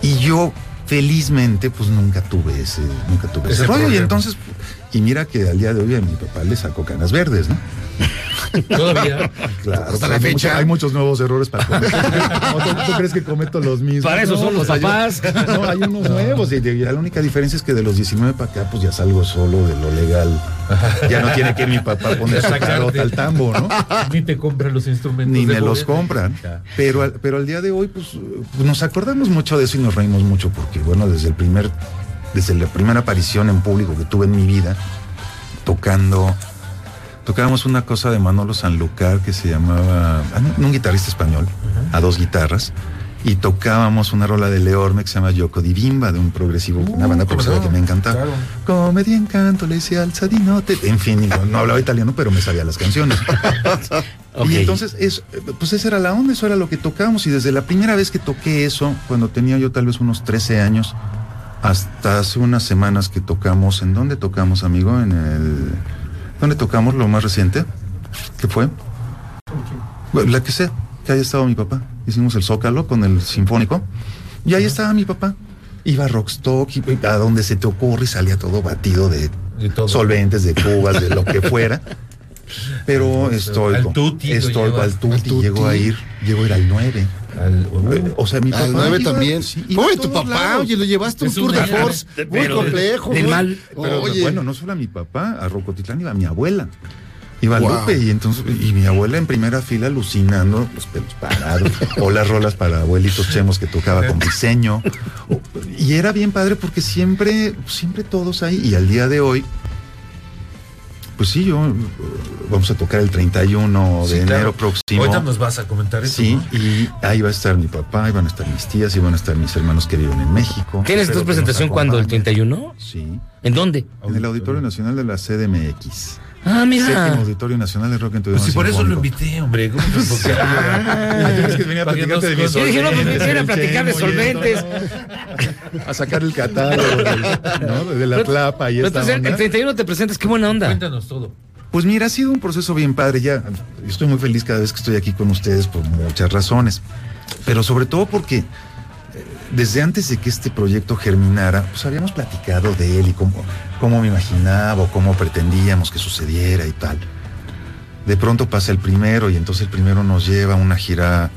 Y yo, felizmente, pues nunca tuve ese, nunca tuve ese, Ese rollo. Y entonces, y mira que al día de hoy a mi papá le sacó canas verdes, ¿no? Todavía. Claro, Hasta la hay, fecha. mucho- hay muchos nuevos errores para cometer. ¿O tú, tú crees que cometo los mismos? Para eso son los papás. No, hay unos nuevos. Y la única diferencia es que de los 19 para acá, pues ya salgo solo de lo legal. Ya no tiene que ir mi papá a poner su carota al tambo, ¿no? Ni te compran los instrumentos. Ni me los compran. Pero, al- pero al día de hoy, pues, pues, nos acordamos mucho de eso y nos reímos mucho porque, bueno, desde el primer, desde la primera aparición en público que tuve en mi vida, tocando, tocábamos una cosa de Manolo Sanlúcar que se llamaba, ah, un guitarrista español, a dos guitarras, y tocábamos una rola de Leorme que se llama Yoko Divimba, de un progresivo, una banda progresiva que me encantaba. Comedia encanto, le decía alzadinote, en fin, no, no hablaba italiano, pero me sabía las canciones. Y entonces, es, pues esa era la onda, eso era lo que tocábamos. Y desde la primera vez que toqué eso, cuando tenía yo tal vez unos 13 años, hasta hace unas semanas que tocamos, ¿en dónde tocamos, amigo? En el... ¿Dónde tocamos lo más reciente? ¿Qué fue? Bueno, La que sea, que haya estado mi papá. Hicimos el Zócalo con el Sinfónico. Y ahí estaba mi papá. Iba a Rockstock, y a donde se te ocurre y salía todo batido de solventes, de cubas, de lo que fuera. Pero estoy Al llevas. al a ir, llego a ir al 9. O sea, mi papá. Al 9 iba- también. sí, a Oye, tu papá, lados. oye, lo llevaste a un tour de force muy pero- complejo. de muy- mal- pero, Oye, bueno, no solo a mi papá, a Rocotitlán iba mi abuela. Iba Wow. Lupe y entonces y mi abuela en primera fila alucinando, los pelos parados, o las rolas para abuelitos chemos que tocaba con diseño. Y era bien padre porque siempre, siempre todos ahí. Y al día de hoy, pues sí, yo vamos a tocar el 31 Sí, de claro. enero próximo. Ahorita nos vas a comentar eso. Sí, ¿no? y ahí va a estar mi papá, iban a estar mis tías, iban a estar mis hermanos que viven en México. ¿Tienes tu que presentación nos cuándo? ¿El acompañen. 31? Sí. ¿En dónde? En el Auditorio Nacional de la CDMX. Ah, mira. Séptimo Auditorio Nacional de Rock en tu Pues sí, por eso lo invité, hombre. ¿Cómo te- Ah, tienes que venir a platicarte de mis Yo dije, no, pues viene a platicar de solventes. A sacar el catálogo ¿no? de la plapa y esta onda. el 31 te presentas, qué buena onda. Cuéntanos todo. Pues mira, ha sido un proceso bien padre. Ya estoy muy feliz cada vez que estoy aquí con ustedes por muchas razones. Pero sobre todo porque desde antes de que este proyecto germinara, pues habíamos platicado de él y cómo, cómo me imaginaba o cómo pretendíamos que sucediera y tal. De pronto pasa el primero y entonces el primero nos lleva a una gira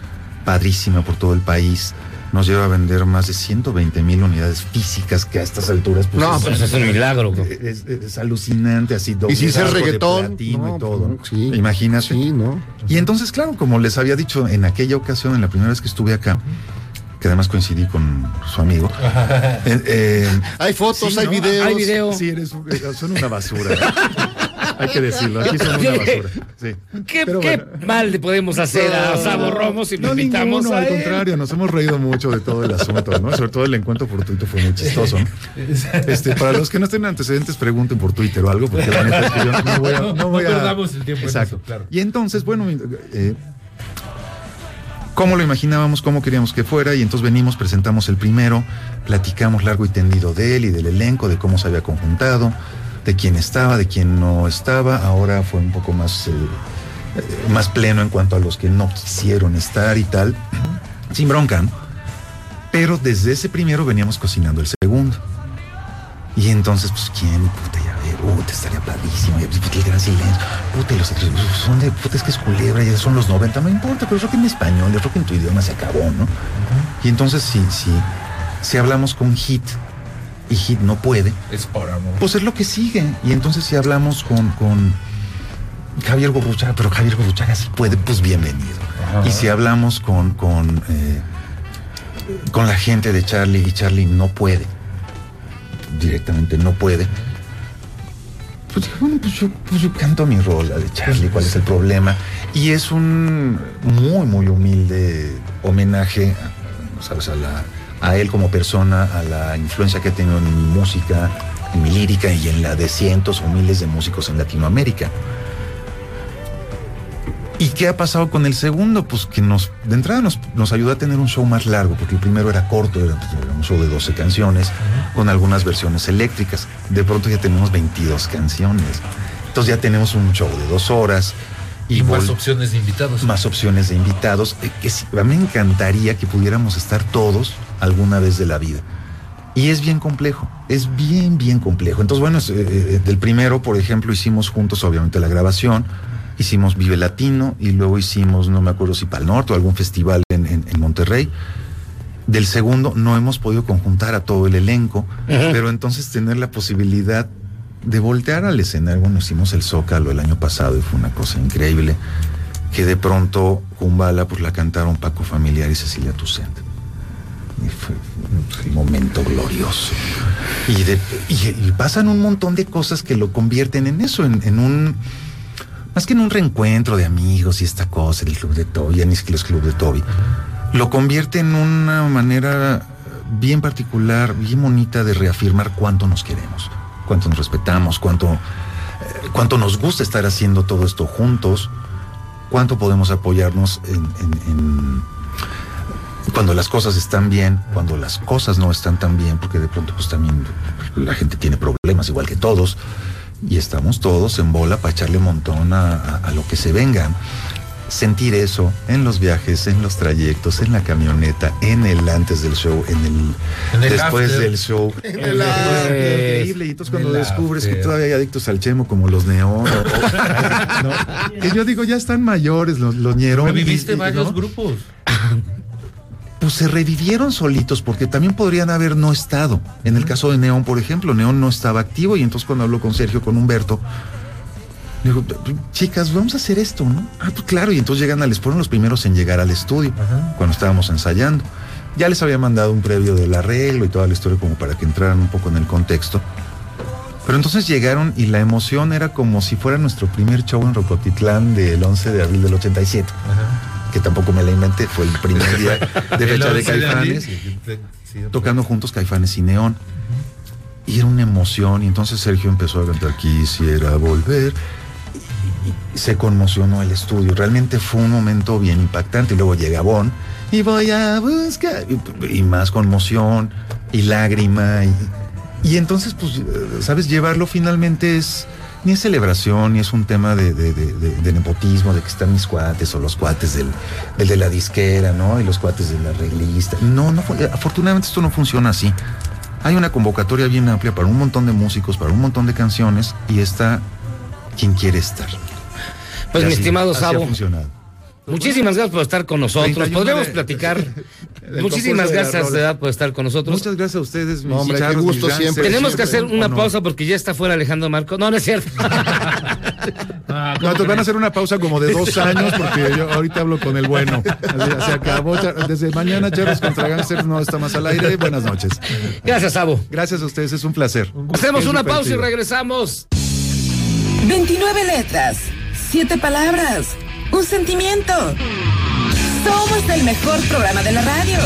padrísima por todo el país. Nos lleva a vender más de 120 mil unidades físicas que a estas alturas pues, No, pues, es un milagro. es, es alucinante, así doble Y arco de reggaetón, no, y todo. pues, sí. Imagínate. Sí, ¿no? Y entonces, claro, como les había dicho en aquella ocasión, en la primera vez que estuve acá, que además coincidí con su amigo. eh, eh, Hay fotos, sí, hay ¿no? videos. Hay video. Sí, eres, un- son una basura. Hay que decirlo, aquí son una basura. Sí. ¿Qué, Pero qué bueno. mal le podemos hacer a Sabo Romo si lo No, invitamos ninguno, a al contrario, nos hemos reído mucho de todo el asunto, ¿no? Sobre todo el encuentro fortuito fue muy chistoso. ¿no? Este, para los que no estén antecedentes, pregunten por Twitter o algo, porque la neta es que yo no voy a... No, No, voy no a... perdamos el tiempo en Exacto. eso, claro. Y entonces, bueno, eh, cómo lo imaginábamos, cómo queríamos que fuera, y entonces venimos, presentamos el primero, platicamos largo y tendido de él y del elenco, de cómo se había conjuntado, de quién estaba, de quién no estaba. Ahora fue un poco más, eh, eh, más pleno en cuanto a los que no quisieron estar y tal, sin bronca, ¿no? Pero desde ese primero veníamos cocinando el segundo. Y entonces, pues, ¿quién? Puta, ya puta, estaría padrísimo. Y el gran silencio. Puta, y los otros, son de, puta, es que es culebra, ya son los 90, no importa, pero es rock en español, es rock en tu idioma, se acabó, ¿no? Y entonces, si, si, si hablamos con Hit y Hit no puede, Es por amor. pues es lo que sigue. Y entonces si hablamos con, con Javier Gorruchaga, pero Javier Gorruchaga sí puede, pues bienvenido. Y si hablamos con, con, eh, con la gente de Charlie y Charlie no puede, directamente no puede, pues bueno, pues yo, pues yo canto mi rola de Charlie, ¿cuál es el problema? Y es un muy, muy humilde homenaje, ¿sabes? A él como persona, a la influencia que ha tenido en mi música, en mi lírica y en la de cientos o miles de músicos en Latinoamérica. ¿Y qué ha pasado con el segundo? Pues que nos, de entrada nos, nos ayudó a tener un show más largo, porque el primero era corto, era, pues, un show de 12 canciones, con algunas versiones eléctricas. De pronto ya tenemos 22 canciones. Entonces ya tenemos un show de dos horas. Y más opciones de invitados. más opciones de invitados. eh, Que sí, a mí me encantaría que pudiéramos estar todos alguna vez de la vida. Y es bien complejo, es bien, bien complejo. Entonces, bueno, es, eh, eh, del primero, por ejemplo, hicimos juntos, obviamente, la grabación, hicimos Vive Latino y luego hicimos, no me acuerdo si Pal Norte o algún festival en, en- en Monterrey. Del segundo no hemos podido conjuntar a todo el elenco, pero entonces tener la posibilidad de voltear al escenario. Bueno, hicimos el Zócalo el año pasado y fue una cosa increíble. Que de pronto Kumbala pues la cantaron Paco Familiar y Cecilia Toussaint. Y fue un momento glorioso. Y, de- y- y pasan un montón de cosas que lo convierten en eso, en, en un. Más que en un reencuentro de amigos y esta cosa, el club de Toby, ya ni siquiera es club de Toby. Lo convierte en una manera bien particular, bien bonita de reafirmar cuánto nos queremos, cuánto nos respetamos, cuánto, eh, cuánto nos gusta estar haciendo todo esto juntos, cuánto podemos apoyarnos en, en- en- cuando las cosas están bien, cuando las cosas no están tan bien, porque de pronto pues también la gente tiene problemas igual que todos, y estamos todos en bola para echarle un montón a, a- a lo que se venga. Sentir eso en los viajes, en los trayectos, en la camioneta, en el antes del show, en el, En el después after. del show. En el el after. Increíble. Y entonces En cuando el descubres que after. todavía hay adictos al chemo como los neón, ¿no? que yo digo, ya están mayores los, los ñerón. Reviviste varios ¿no? grupos. pues se revivieron solitos porque también podrían haber no estado. En el caso de Neón, por ejemplo, Neón no estaba activo y entonces cuando habló con Sergio, con Humberto, digo, chicas, vamos a hacer esto, ¿no? Ah, pues claro, y entonces llegan a, les fueron los primeros en llegar al estudio cuando estábamos ensayando. Ya les había mandado un previo del arreglo y toda la historia como para que entraran un poco en el contexto. Pero entonces llegaron y la emoción era como si fuera nuestro primer show en Rocotitlán del 11 de abril del 87 que tampoco me la inventé, fue el primer día de fecha de 11 abril, Caifanes, tocando juntos Caifanes y Neón. Y era una emoción, y entonces Sergio empezó a cantar Quisiera volver. Y se conmocionó el estudio. Realmente fue un momento bien impactante. Y luego llega Bon y voy a buscar. Y, y más conmoción y lágrima. Y, y entonces, pues, eh, ¿sabes? Llevarlo finalmente es. Ni es celebración, ni es un tema de, de- de- de- de nepotismo, de que están mis cuates o los cuates del, del de la disquera, ¿no? Y los cuates de la reglista. No, no, afortunadamente esto no funciona así. Hay una convocatoria bien amplia para un montón de músicos, para un montón de canciones, y está quien quiere estar. Pues Y mi así- estimado así ha Sabo, funcionado. Muchísimas gracias por estar con nosotros. 31 Podríamos de- platicar. Muchísimas de gracias por estar con nosotros. Muchas gracias a ustedes, mis No, hombre, qué gusto mis siempre. Tenemos que hacer una pausa porque ya está fuera Alejandro Marco. No, no es cierto. No, entonces van a hacer una pausa como de dos años porque yo ahorita hablo con el bueno. Se acabó. Desde mañana, Charlos contra Gangsters no está más al aire. Buenas noches. Gracias, Sabo. Gracias a ustedes, es un placer. Hacemos Es una pausa y regresamos. 29 letras, 7 palabras, un sentimiento. Somos el mejor programa de la radio.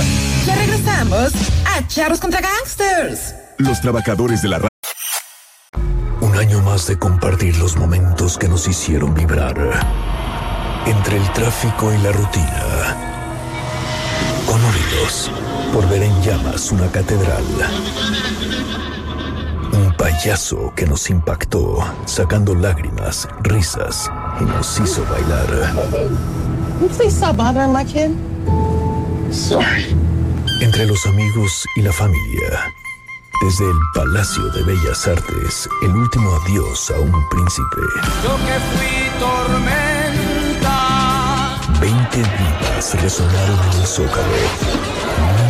Ya regresamos a Charros contra Gangsters. Los trabajadores de la radio. Un año más de compartir los momentos que nos hicieron vibrar. Entre el tráfico y la rutina. Conmovidos por ver en llamas una catedral. Payaso que nos impactó, sacando lágrimas, risas y nos hizo bailar. Entre los amigos y la familia. Desde el Palacio de Bellas Artes, el último adiós a un príncipe. Yo que fui tormenta. 20 divas resonaron en el zócalo.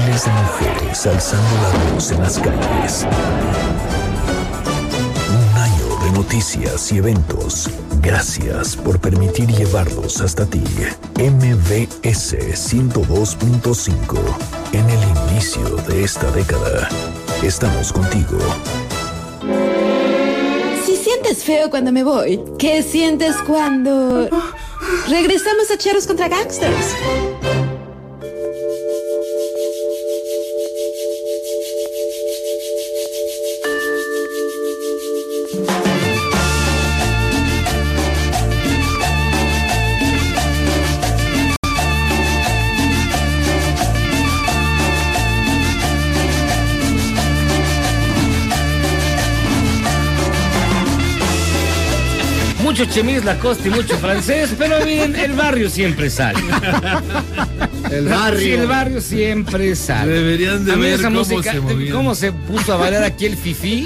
Miles de mujeres alzando la voz en las calles. Noticias y eventos. Gracias por permitir llevarlos hasta ti. MBS 102.5. En el inicio de esta década. Estamos contigo. Si sientes feo cuando me voy, ¿qué sientes cuando regresamos a Charros contra Gangsters? Mucho chemis Lacoste y mucho francés, pero bien, el barrio siempre sale. El barrio. Sí, el barrio siempre sale. Deberían de A mí ver esa cómo música, se movían. cómo se puso a bailar aquí el fifí.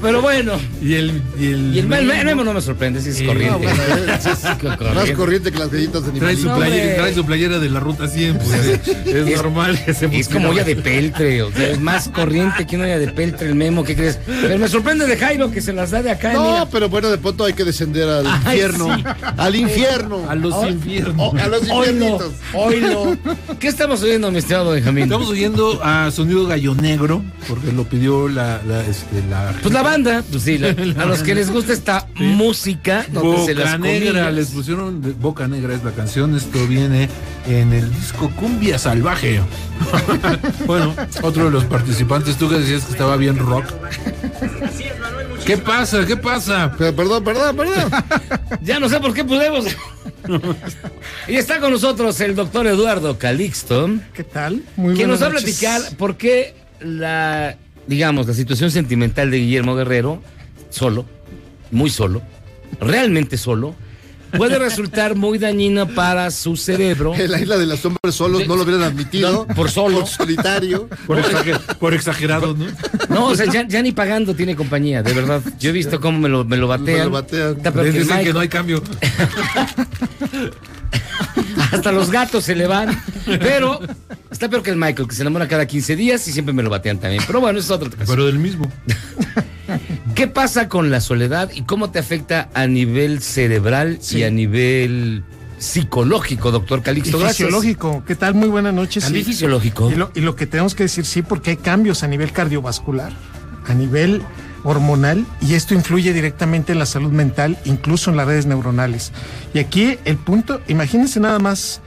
Pero bueno. Y el, y el, Y el, el memo no me sorprende, sí es Sí. corriente. No, bueno, Sí, sí, corriente. Más corriente que las galletas de Trae su, playera, trae su playera de la ruta 100, pues, es, normal que se Es como olla de peltre, o sea, es más corriente que una olla de peltre el memo, ¿qué crees? Pero me sorprende de Jairo que se las da de acá. No, mira. pero bueno, de pronto hay que descender al Ay, infierno. sí. Al infierno. A los Oh, infiernos. oh, a los infiernitos. oílo. ¿Qué estamos oyendo, mi estimado Benjamín? Estamos oyendo a Sonido Gallo Negro, porque lo pidió la, la, este, la Pues la banda, pues sí, la- a los que les gusta esta música, donde se las Boca Negra, les pusieron de- Boca Negra es la canción, esto viene en el disco Cumbia Salvaje. bueno, otro de los participantes, tú que decías que estaba bien rock. ¿Qué pasa? ¿Qué pasa? perdón, perdón, perdón. Ya no sé por qué podemos. y está con nosotros el doctor Eduardo Calixto. ¿Qué tal? Muy que nos va a platicar por qué la, digamos, la situación sentimental de Guillermo Guerrero, solo, muy solo, realmente solo, puede resultar muy dañina para su cerebro. En la isla de los hombres solos no lo hubieran admitido. No, por solo. Por solitario. Por, exager- por exagerado, ¿no? No, o sea, ya, ya ni pagando tiene compañía, de verdad. Yo he visto cómo me lo, me lo batean. Me lo batean. Que Dicen que Michael. no hay cambio. Hasta los gatos se le van. Pero está peor que el Michael, que se enamora cada 15 días y siempre me lo batean también. Pero bueno, eso es otro caso. Pero del mismo. ¿Qué pasa con la soledad y cómo te afecta a nivel cerebral y a nivel psicológico, doctor Y Calixto? Gracias. fisiológico, ¿qué tal? Muy buenas noches. También Sí. fisiológico. Y lo, y lo que tenemos que decir, sí, porque hay cambios a nivel cardiovascular, a nivel hormonal, y esto influye directamente en la salud mental, incluso en las redes neuronales. Y aquí el punto, imagínense nada más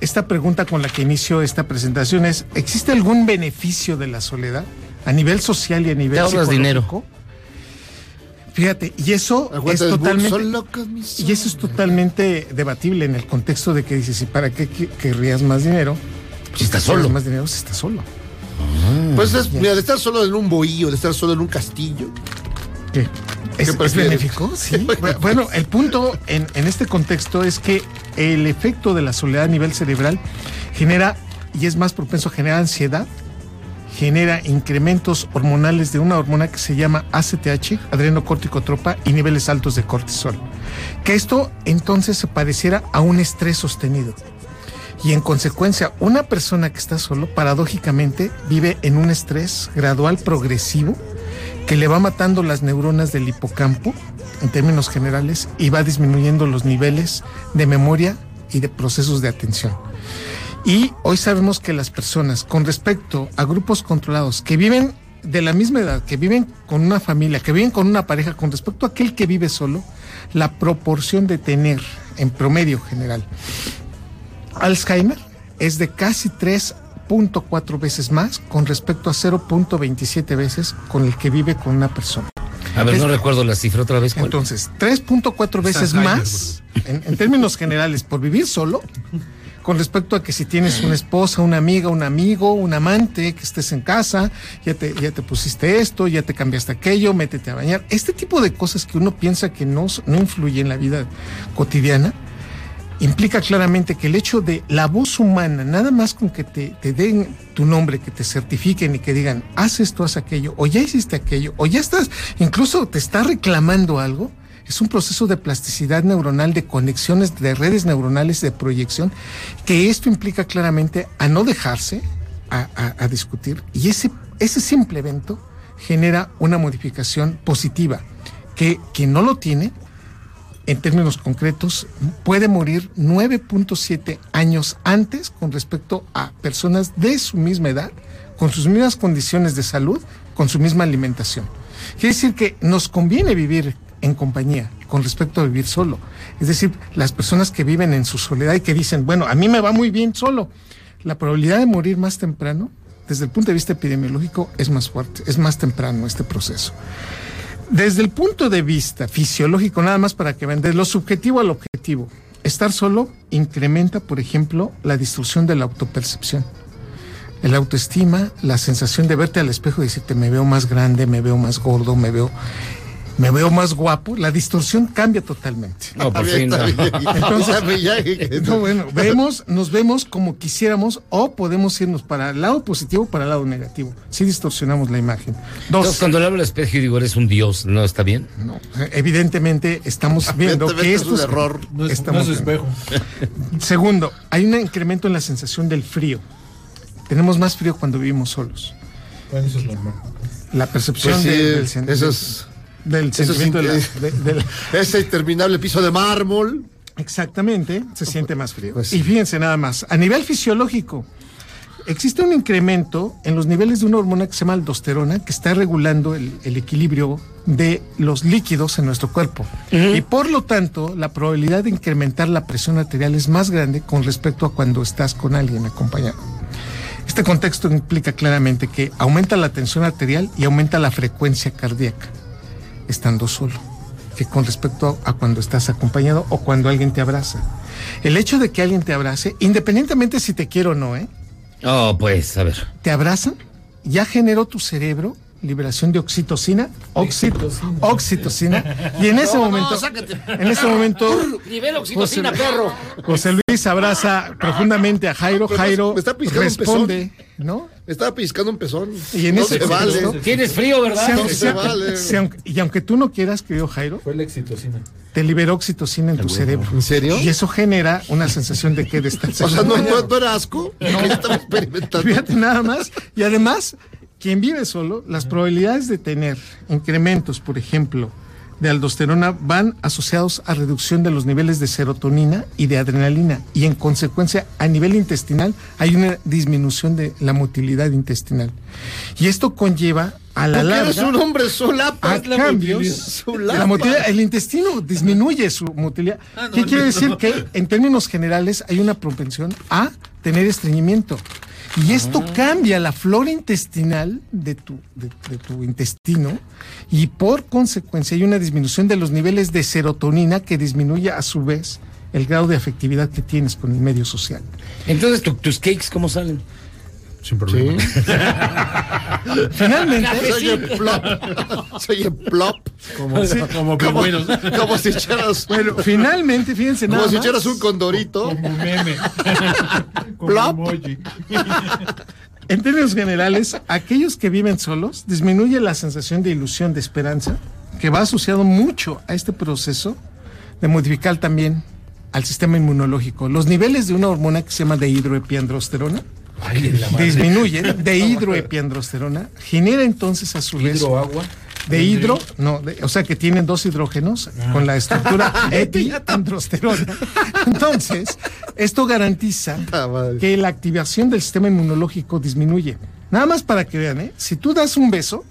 esta pregunta con la que inicio esta presentación es, ¿existe algún beneficio de la soledad a nivel social y a nivel psicológico? Fíjate, y eso es totalmente son locos mis y eso es totalmente debatible en el contexto de que dices, ¿y para qué querrías más dinero? Si estás solo. más dinero si estás solo. Pues es, mira, de estar solo en un bohío, de estar solo en un castillo. ¿Qué? ¿Es, benéfico? Sí. bueno, el punto en, en este contexto es que el efecto de la soledad a nivel cerebral genera, y es más propenso a generar ansiedad, genera incrementos hormonales de una hormona que se llama ACTH, adrenocorticotropa, y niveles altos de cortisol. Que esto entonces se pareciera a un estrés sostenido. Y en consecuencia, una persona que está solo, paradójicamente, vive en un estrés gradual progresivo que le va matando las neuronas del hipocampo, en términos generales, y va disminuyendo los niveles de memoria y de procesos de atención. Y hoy sabemos que las personas, con respecto a grupos controlados que viven de la misma edad, que viven con una familia, que viven con una pareja, con respecto a aquel que vive solo, la proporción de tener, en promedio general, Alzheimer es de casi 3.4 veces más con respecto a 0.27 veces con el que vive con una persona. A ver, Es- no recuerdo la cifra otra vez. ¿cuál? Entonces, 3.4 veces Alzheimer, más, en, en términos generales, por vivir solo, con respecto a que si tienes una esposa, una amiga, un amigo, un amante, que estés en casa, ya te, ya te pusiste esto, ya te cambiaste aquello, métete a bañar. Este tipo de cosas que uno piensa que no, no influye en la vida cotidiana, implica claramente que el hecho de la voz humana, nada más con que te, den tu nombre, que te certifiquen y que digan, haz esto, haz aquello, o ya hiciste aquello, o ya estás, incluso te está reclamando algo, es un proceso de plasticidad neuronal, de conexiones de redes neuronales de proyección, que esto implica claramente a no dejarse a, a- a discutir. Y ese, ese simple evento genera una modificación positiva, que quien no lo tiene, en términos concretos, puede morir 9.7 años antes con respecto a personas de su misma edad, con sus mismas condiciones de salud, con su misma alimentación. Quiere decir que nos conviene vivir en compañía con respecto a vivir solo. Es decir, las personas que viven en su soledad y que dicen, bueno, a mí me va muy bien solo, la probabilidad de morir más temprano, desde el punto de vista epidemiológico, es más fuerte, es más temprano este proceso. Desde el punto de vista fisiológico, nada más para que vean, de lo subjetivo al objetivo, estar solo incrementa, por ejemplo, la distorsión de la autopercepción. El autoestima, la sensación de verte al espejo y decirte me veo más grande, me veo más gordo, me veo, me veo más guapo, la distorsión cambia totalmente. No, por fin. Entonces, no, bueno, vemos, nos vemos como quisiéramos o podemos irnos para el lado positivo o para el lado negativo. Si distorsionamos la imagen. Dos, Entonces, cuando le hablo al espejo y digo, eres un dios, ¿no está bien? No. evidentemente estamos viendo que esto es un error. No es- estamos no es viendo. Segundo, hay un incremento en la sensación del frío. Tenemos más frío cuando vivimos solos. Bueno, eso es normal. La percepción Pues sí, de- del, sen- eso es- del es sentimiento de la- inte- de- de la- Ese interminable piso de mármol. Exactamente, se siente más frío. Pues y fíjense nada más, a nivel fisiológico, existe un incremento en los niveles de una hormona que se llama aldosterona, que está regulando el, el equilibrio de los líquidos en nuestro cuerpo. Y por lo tanto, la probabilidad de incrementar la presión arterial es más grande con respecto a cuando estás con alguien acompañado. Este contexto implica claramente que aumenta la tensión arterial y aumenta la frecuencia cardíaca estando solo que con respecto a cuando estás acompañado o cuando alguien te abraza. El hecho de que alguien te abrace, independientemente si te quiere o no, ¿eh? Oh, pues, a ver. te abrazan, ya generó tu cerebro liberación de oxitocina, oxito- oxitocina, y en ese No, momento, sácate. en ese momento, Nivel oxitocina, José- perro. José Luis abraza profundamente a Jairo, Jairo me está responde. ¿no? Estaba piscando un pezón. Y en no ese se vale. contexto- Tienes frío, ¿verdad? No aunque- se vale. y aunque tú no quieras, querido Jairo, Fue la oxitocina. te liberó oxitocina en tu cerebro. ¿En serio? Y eso genera una sensación de que de estar O sea, ¿no, no, no era asco? No. Estaba experimentando. Fíjate nada más. Y además, quien vive solo, las probabilidades de tener incrementos, por ejemplo, de aldosterona van asociados a reducción de los niveles de serotonina y de adrenalina. Y en consecuencia, a nivel intestinal, hay una disminución de la motilidad intestinal. Y esto conlleva a la Porque larga eres un hombre solapa. a Es la cambios, motilidad. Solapa. la motilidad- el intestino disminuye su motilidad. Ah, no, ¿Qué quiere no. decir? Que en términos generales hay una propensión a tener estreñimiento. Y esto cambia la flora intestinal de tu, de, de tu intestino y por consecuencia hay una disminución de los niveles de serotonina que disminuye a su vez el grado de afectividad que tienes con el medio social. Entonces, ¿tu- ¿tus cakes cómo salen? Sin problema. Finalmente, Soy el plop. Soy el plop. Como, Sí. como Como, como si echaras. bueno, finalmente, fíjense Como nada si más. echaras un condorito. Como meme. Como Plop. emoji. En términos generales, aquellos que viven solos disminuye la sensación de ilusión, de esperanza, que va asociado mucho a este proceso de modificar también al sistema inmunológico. Los niveles de una hormona que se llama dehidroepiandrosterona Madre. disminuyen, dehidroepiandrosterona, genera entonces a su vez Hidroagua. de hidro, no, de- o sea que tienen dos hidrógenos con la estructura epiandrosterona. Entonces, esto garantiza Ah, que la activación del sistema inmunológico disminuye. Nada más para que vean, ¿eh? si tú das un beso,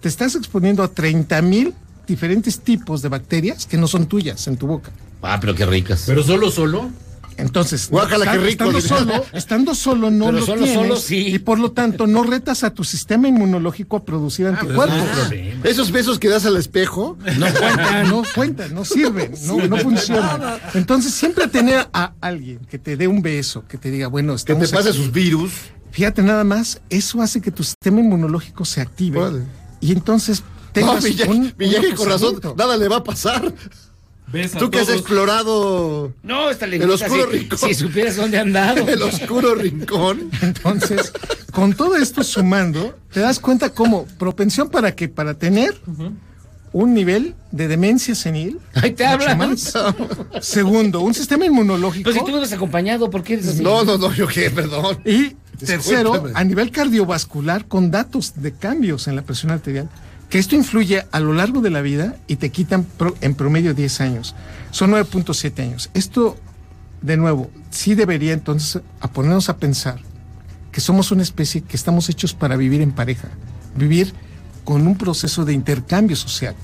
te estás exponiendo a 30 mil diferentes tipos de bacterias que no son tuyas en tu boca. Ah, pero qué ricas. Pero solo, solo. Entonces, Guácala, qué rico. estando solo, estando solo no Pero lo solo, tienes solo sí. y por lo tanto no retas a tu sistema inmunológico a producir anticuerpos. Esos besos que das al espejo. No cuentan. no cuentan, no sirven, no, no funcionan. Entonces, siempre tener a alguien que te dé un beso, que te diga, bueno, Que te pase aquí. sus virus. Fíjate nada más, eso hace que tu sistema inmunológico se active. Y entonces No, tengas Miyagi, un, un Miyagi con razón. Nada le va a pasar. Ves a Tú que has todos. explorado No, esta el lengüita, oscuro si- rincón. si supieras dónde han dado. El oscuro rincón. Entonces, con todo esto sumando, te das cuenta cómo propensión para que para tener un nivel de demencia senil. Ahí te mucho hablan. más. Segundo, un sistema inmunológico. Pero si tú me has acompañado, ¿por qué eres así? No, no, no, yo qué, perdón. Y tercero, Discúlpame. a nivel cardiovascular, con datos de cambios en la presión arterial, que esto influye a lo largo de la vida y te quitan en promedio 10 años. Son 9.7 años. Esto, de nuevo, sí debería entonces a ponernos a pensar que somos una especie que estamos hechos para vivir en pareja, vivir con un proceso de intercambio social.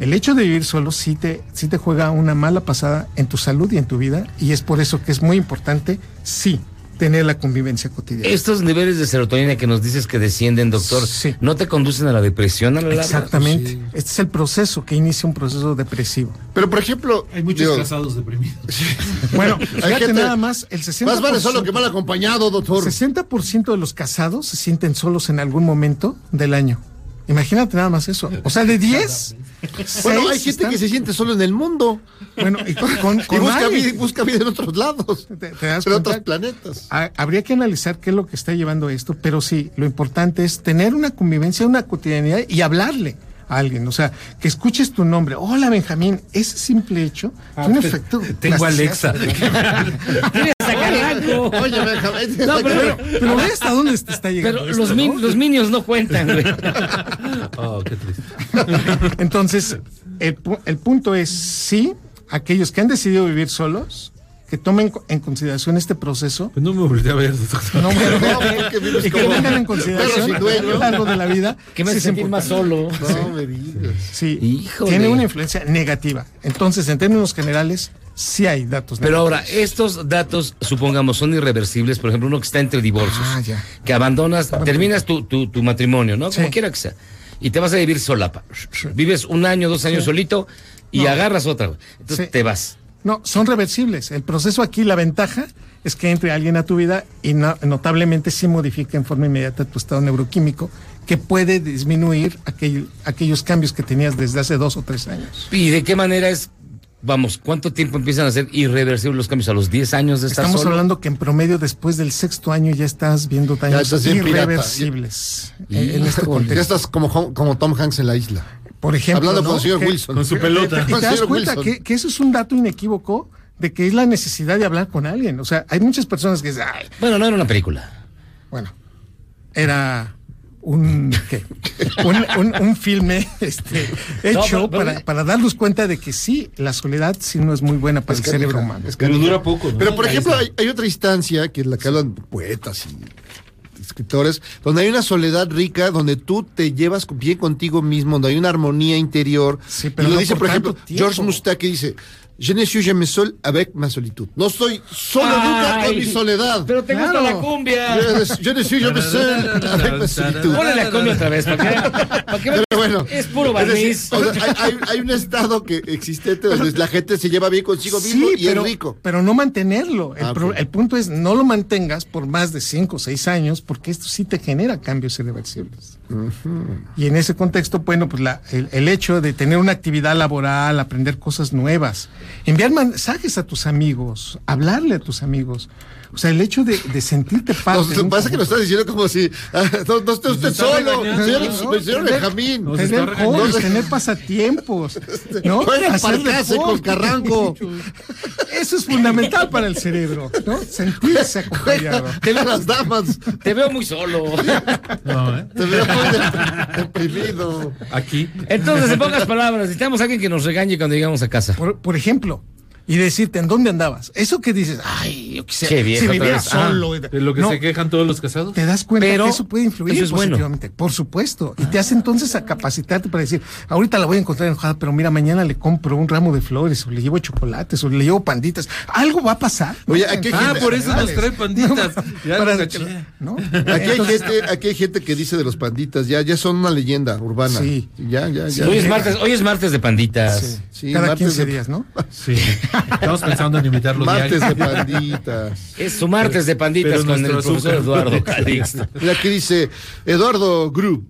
El hecho de vivir solo sí te, sí te juega una mala pasada en tu salud y en tu vida, y es por eso que es muy importante, sí, tener la convivencia cotidiana. Estos niveles de serotonina que nos dices que descienden, doctor, ¿no te conducen a la depresión a la larga? Exactamente. Este es el proceso que inicia un proceso depresivo. Pero, por ejemplo, Hay muchos digo, casados deprimidos. Bueno, Hay fíjate gente- nada más, el 60%. Más vale solo que mal acompañado, doctor. 60% de los casados se sienten solos en algún momento del año. Imagínate nada más eso. O sea, de 10. Bueno, hay gente están- que se siente solo en el mundo. Bueno, y con, con- Y busca vida, busca vida en otros lados. ¿Te, te das en otros planetas. Ha- Habría que analizar qué es lo que está llevando a esto, pero sí, lo importante es tener una convivencia, una cotidianidad y hablarle a alguien. O sea, que escuches tu nombre. Hola, Benjamín. Ese simple hecho Ah, tiene un efecto. tengo Alexa. Oye, Benjamín. No, pero, Pero ve hasta dónde te está llegando. pero esto, los, ¿no? min- los minions no cuentan, güey. Oh, qué triste. Entonces, el, el punto es, sí, aquellos que han decidido vivir solos, que tomen en consideración este proceso. Pues no me volteé a ver, doctor. No, bueno, No, porque y que tengan en consideración a lo largo de la vida. Que me sí sentir más solo. No me digas. Sí, Híjole. tiene una influencia negativa. Entonces, en términos generales, sí hay datos Pero ahora, estos datos, supongamos, son irreversibles. Por ejemplo, uno que está entre divorcios, Ah, ya. que abandonas, terminas tu, tu, tu matrimonio, ¿no? Como Sí. quiera que sea. Y te vas a vivir solapa. Vives un año, dos años Sí. solito y No. agarras otra. Entonces Sí. te vas. No, son reversibles. El proceso aquí, la ventaja es que entre alguien a tu vida y no- notablemente sí modifica en forma inmediata tu estado neuroquímico, que puede disminuir aquel- aquellos cambios que tenías desde hace dos o tres años. ¿Y de qué manera es, vamos, cuánto tiempo empiezan a ser irreversibles los cambios? ¿A los 10 años de estar Estamos solo? hablando que en promedio después del sexto año ya estás viendo daños estás irreversibles en, en este contexto. Ya estás como, como Tom Hanks en la isla. Por ejemplo, Hablando ¿no? con el señor Wilson. con su pelota. Y te das cuenta que, que eso es un dato inequívoco de que es la necesidad de hablar con alguien. O sea, hay muchas personas que dicen, "Ay, Bueno, no era una película. bueno, era un, ¿qué? un, un- un filme este, hecho pero- pero- para, para darnos cuenta de que sí, la soledad sí no es muy buena para el cerebro humano. es Pero dura poco, ¿no? Pero, por ejemplo, hay, hay otra instancia que es la que hablan poetas y escritores, donde hay una soledad rica, donde tú te llevas bien contigo mismo, donde hay una armonía interior. Sí, pero y lo no dice, por por ejemplo, tiempo. George Mustaki dice, Je ne suis jamais seul avec ma solitude. No soy solo nunca con mi soledad. Pero te gusta Claro. la cumbia. Je ne- Je ne suis jamais seul avec ma solitude. Ponle la cumbia otra vez, ¿para qué? ¿Para qué? Bueno, Es puro es decir, barniz. o sea, hay, hay- hay un estado que existente donde la gente se lleva bien consigo mismo y pero, es rico. pero no mantenerlo. El, Ah, pro- el punto es no lo mantengas por más de cinco o seis años, porque esto sí te genera cambios irreversibles. Y en ese contexto, bueno, pues la- el, el hecho de tener una actividad laboral, aprender cosas nuevas, enviar mensajes a tus amigos, hablarle a tus amigos. O sea, el hecho de, de sentirte parte. Nos, parece que lo estás diciendo como si ah, no, no esté usted solo, señor, señor Tener- Benjamín. Tener hobbies, tener pasatiempos, ¿no? Hacer con. Carranco. Eso es fundamental para el cerebro, ¿no? Sentirse acompañado. Te veo las damas, Te veo muy solo. No, ¿eh? te veo muy de- deprimido. Aquí. Entonces, en pocas palabras, necesitamos a alguien que nos regañe cuando llegamos a casa. Por, por ejemplo, y decirte en dónde andabas. Eso que dices, ay, yo Che, viejo, si solo. De lo que No, se quejan todos los casados. te das cuenta Pero que eso puede influir eso es bueno. positivamente, por supuesto, y te hace entonces a capacitarte para decir, ahorita la voy a encontrar enojada, pero mira, mañana le compro un ramo de flores, o le llevo chocolates, o le llevo panditas, algo va a pasar. Oye, aquí hay Ah, gente- por eso nos trae panditas. Ya Para. ¿no? Aquí hay, gente, aquí hay gente que dice de los panditas, ya, ya son una leyenda urbana. Sí. Ya, ya, ya. Hoy es martes, hoy es martes de panditas. Sí, Sí, cada martes 15 de- días, ¿no? Sí. Estamos pensando en invitarlo Martes diario. de panditas. Es su martes de panditas Pero con el nuestro profesor azúcar. Eduardo Calixto. Mira, aquí dice Eduardo Gru.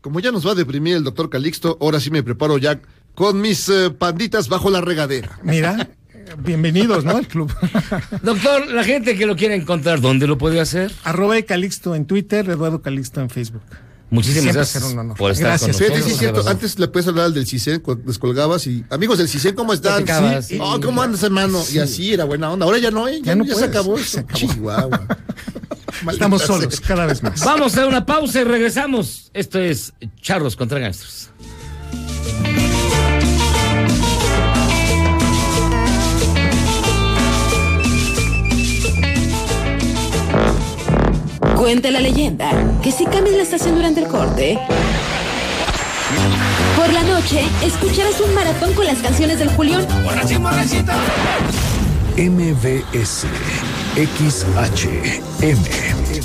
Como ya nos va a deprimir el doctor Calixto, ahora sí me preparo ya con mis eh, panditas bajo la regadera. Mira, bienvenidos, ¿no? Al club. Doctor, la gente que lo quiera encontrar, ¿dónde lo puede hacer? Arroba Calixto en Twitter, Eduardo Calixto en Facebook. Muchísimas gracias por estar Gracias. con nosotros. sí cierto, antes le puedes hablar al del CISEN descolgabas y amigos del CISEN, ¿cómo están? Sí. Oh, ¿cómo andas, hermano? Y así era buena onda. Ahora ya no, ¿eh? Ya, Ya no ya se acabó se eso. acabó. Chihuahua. Estamos solos, cada vez más. Vamos a una pausa y regresamos. Esto es Charros contra Gangsters. Cuenta la leyenda que si cambias la estación durante el corte, por la noche escucharás un maratón con las canciones del Julión. MBS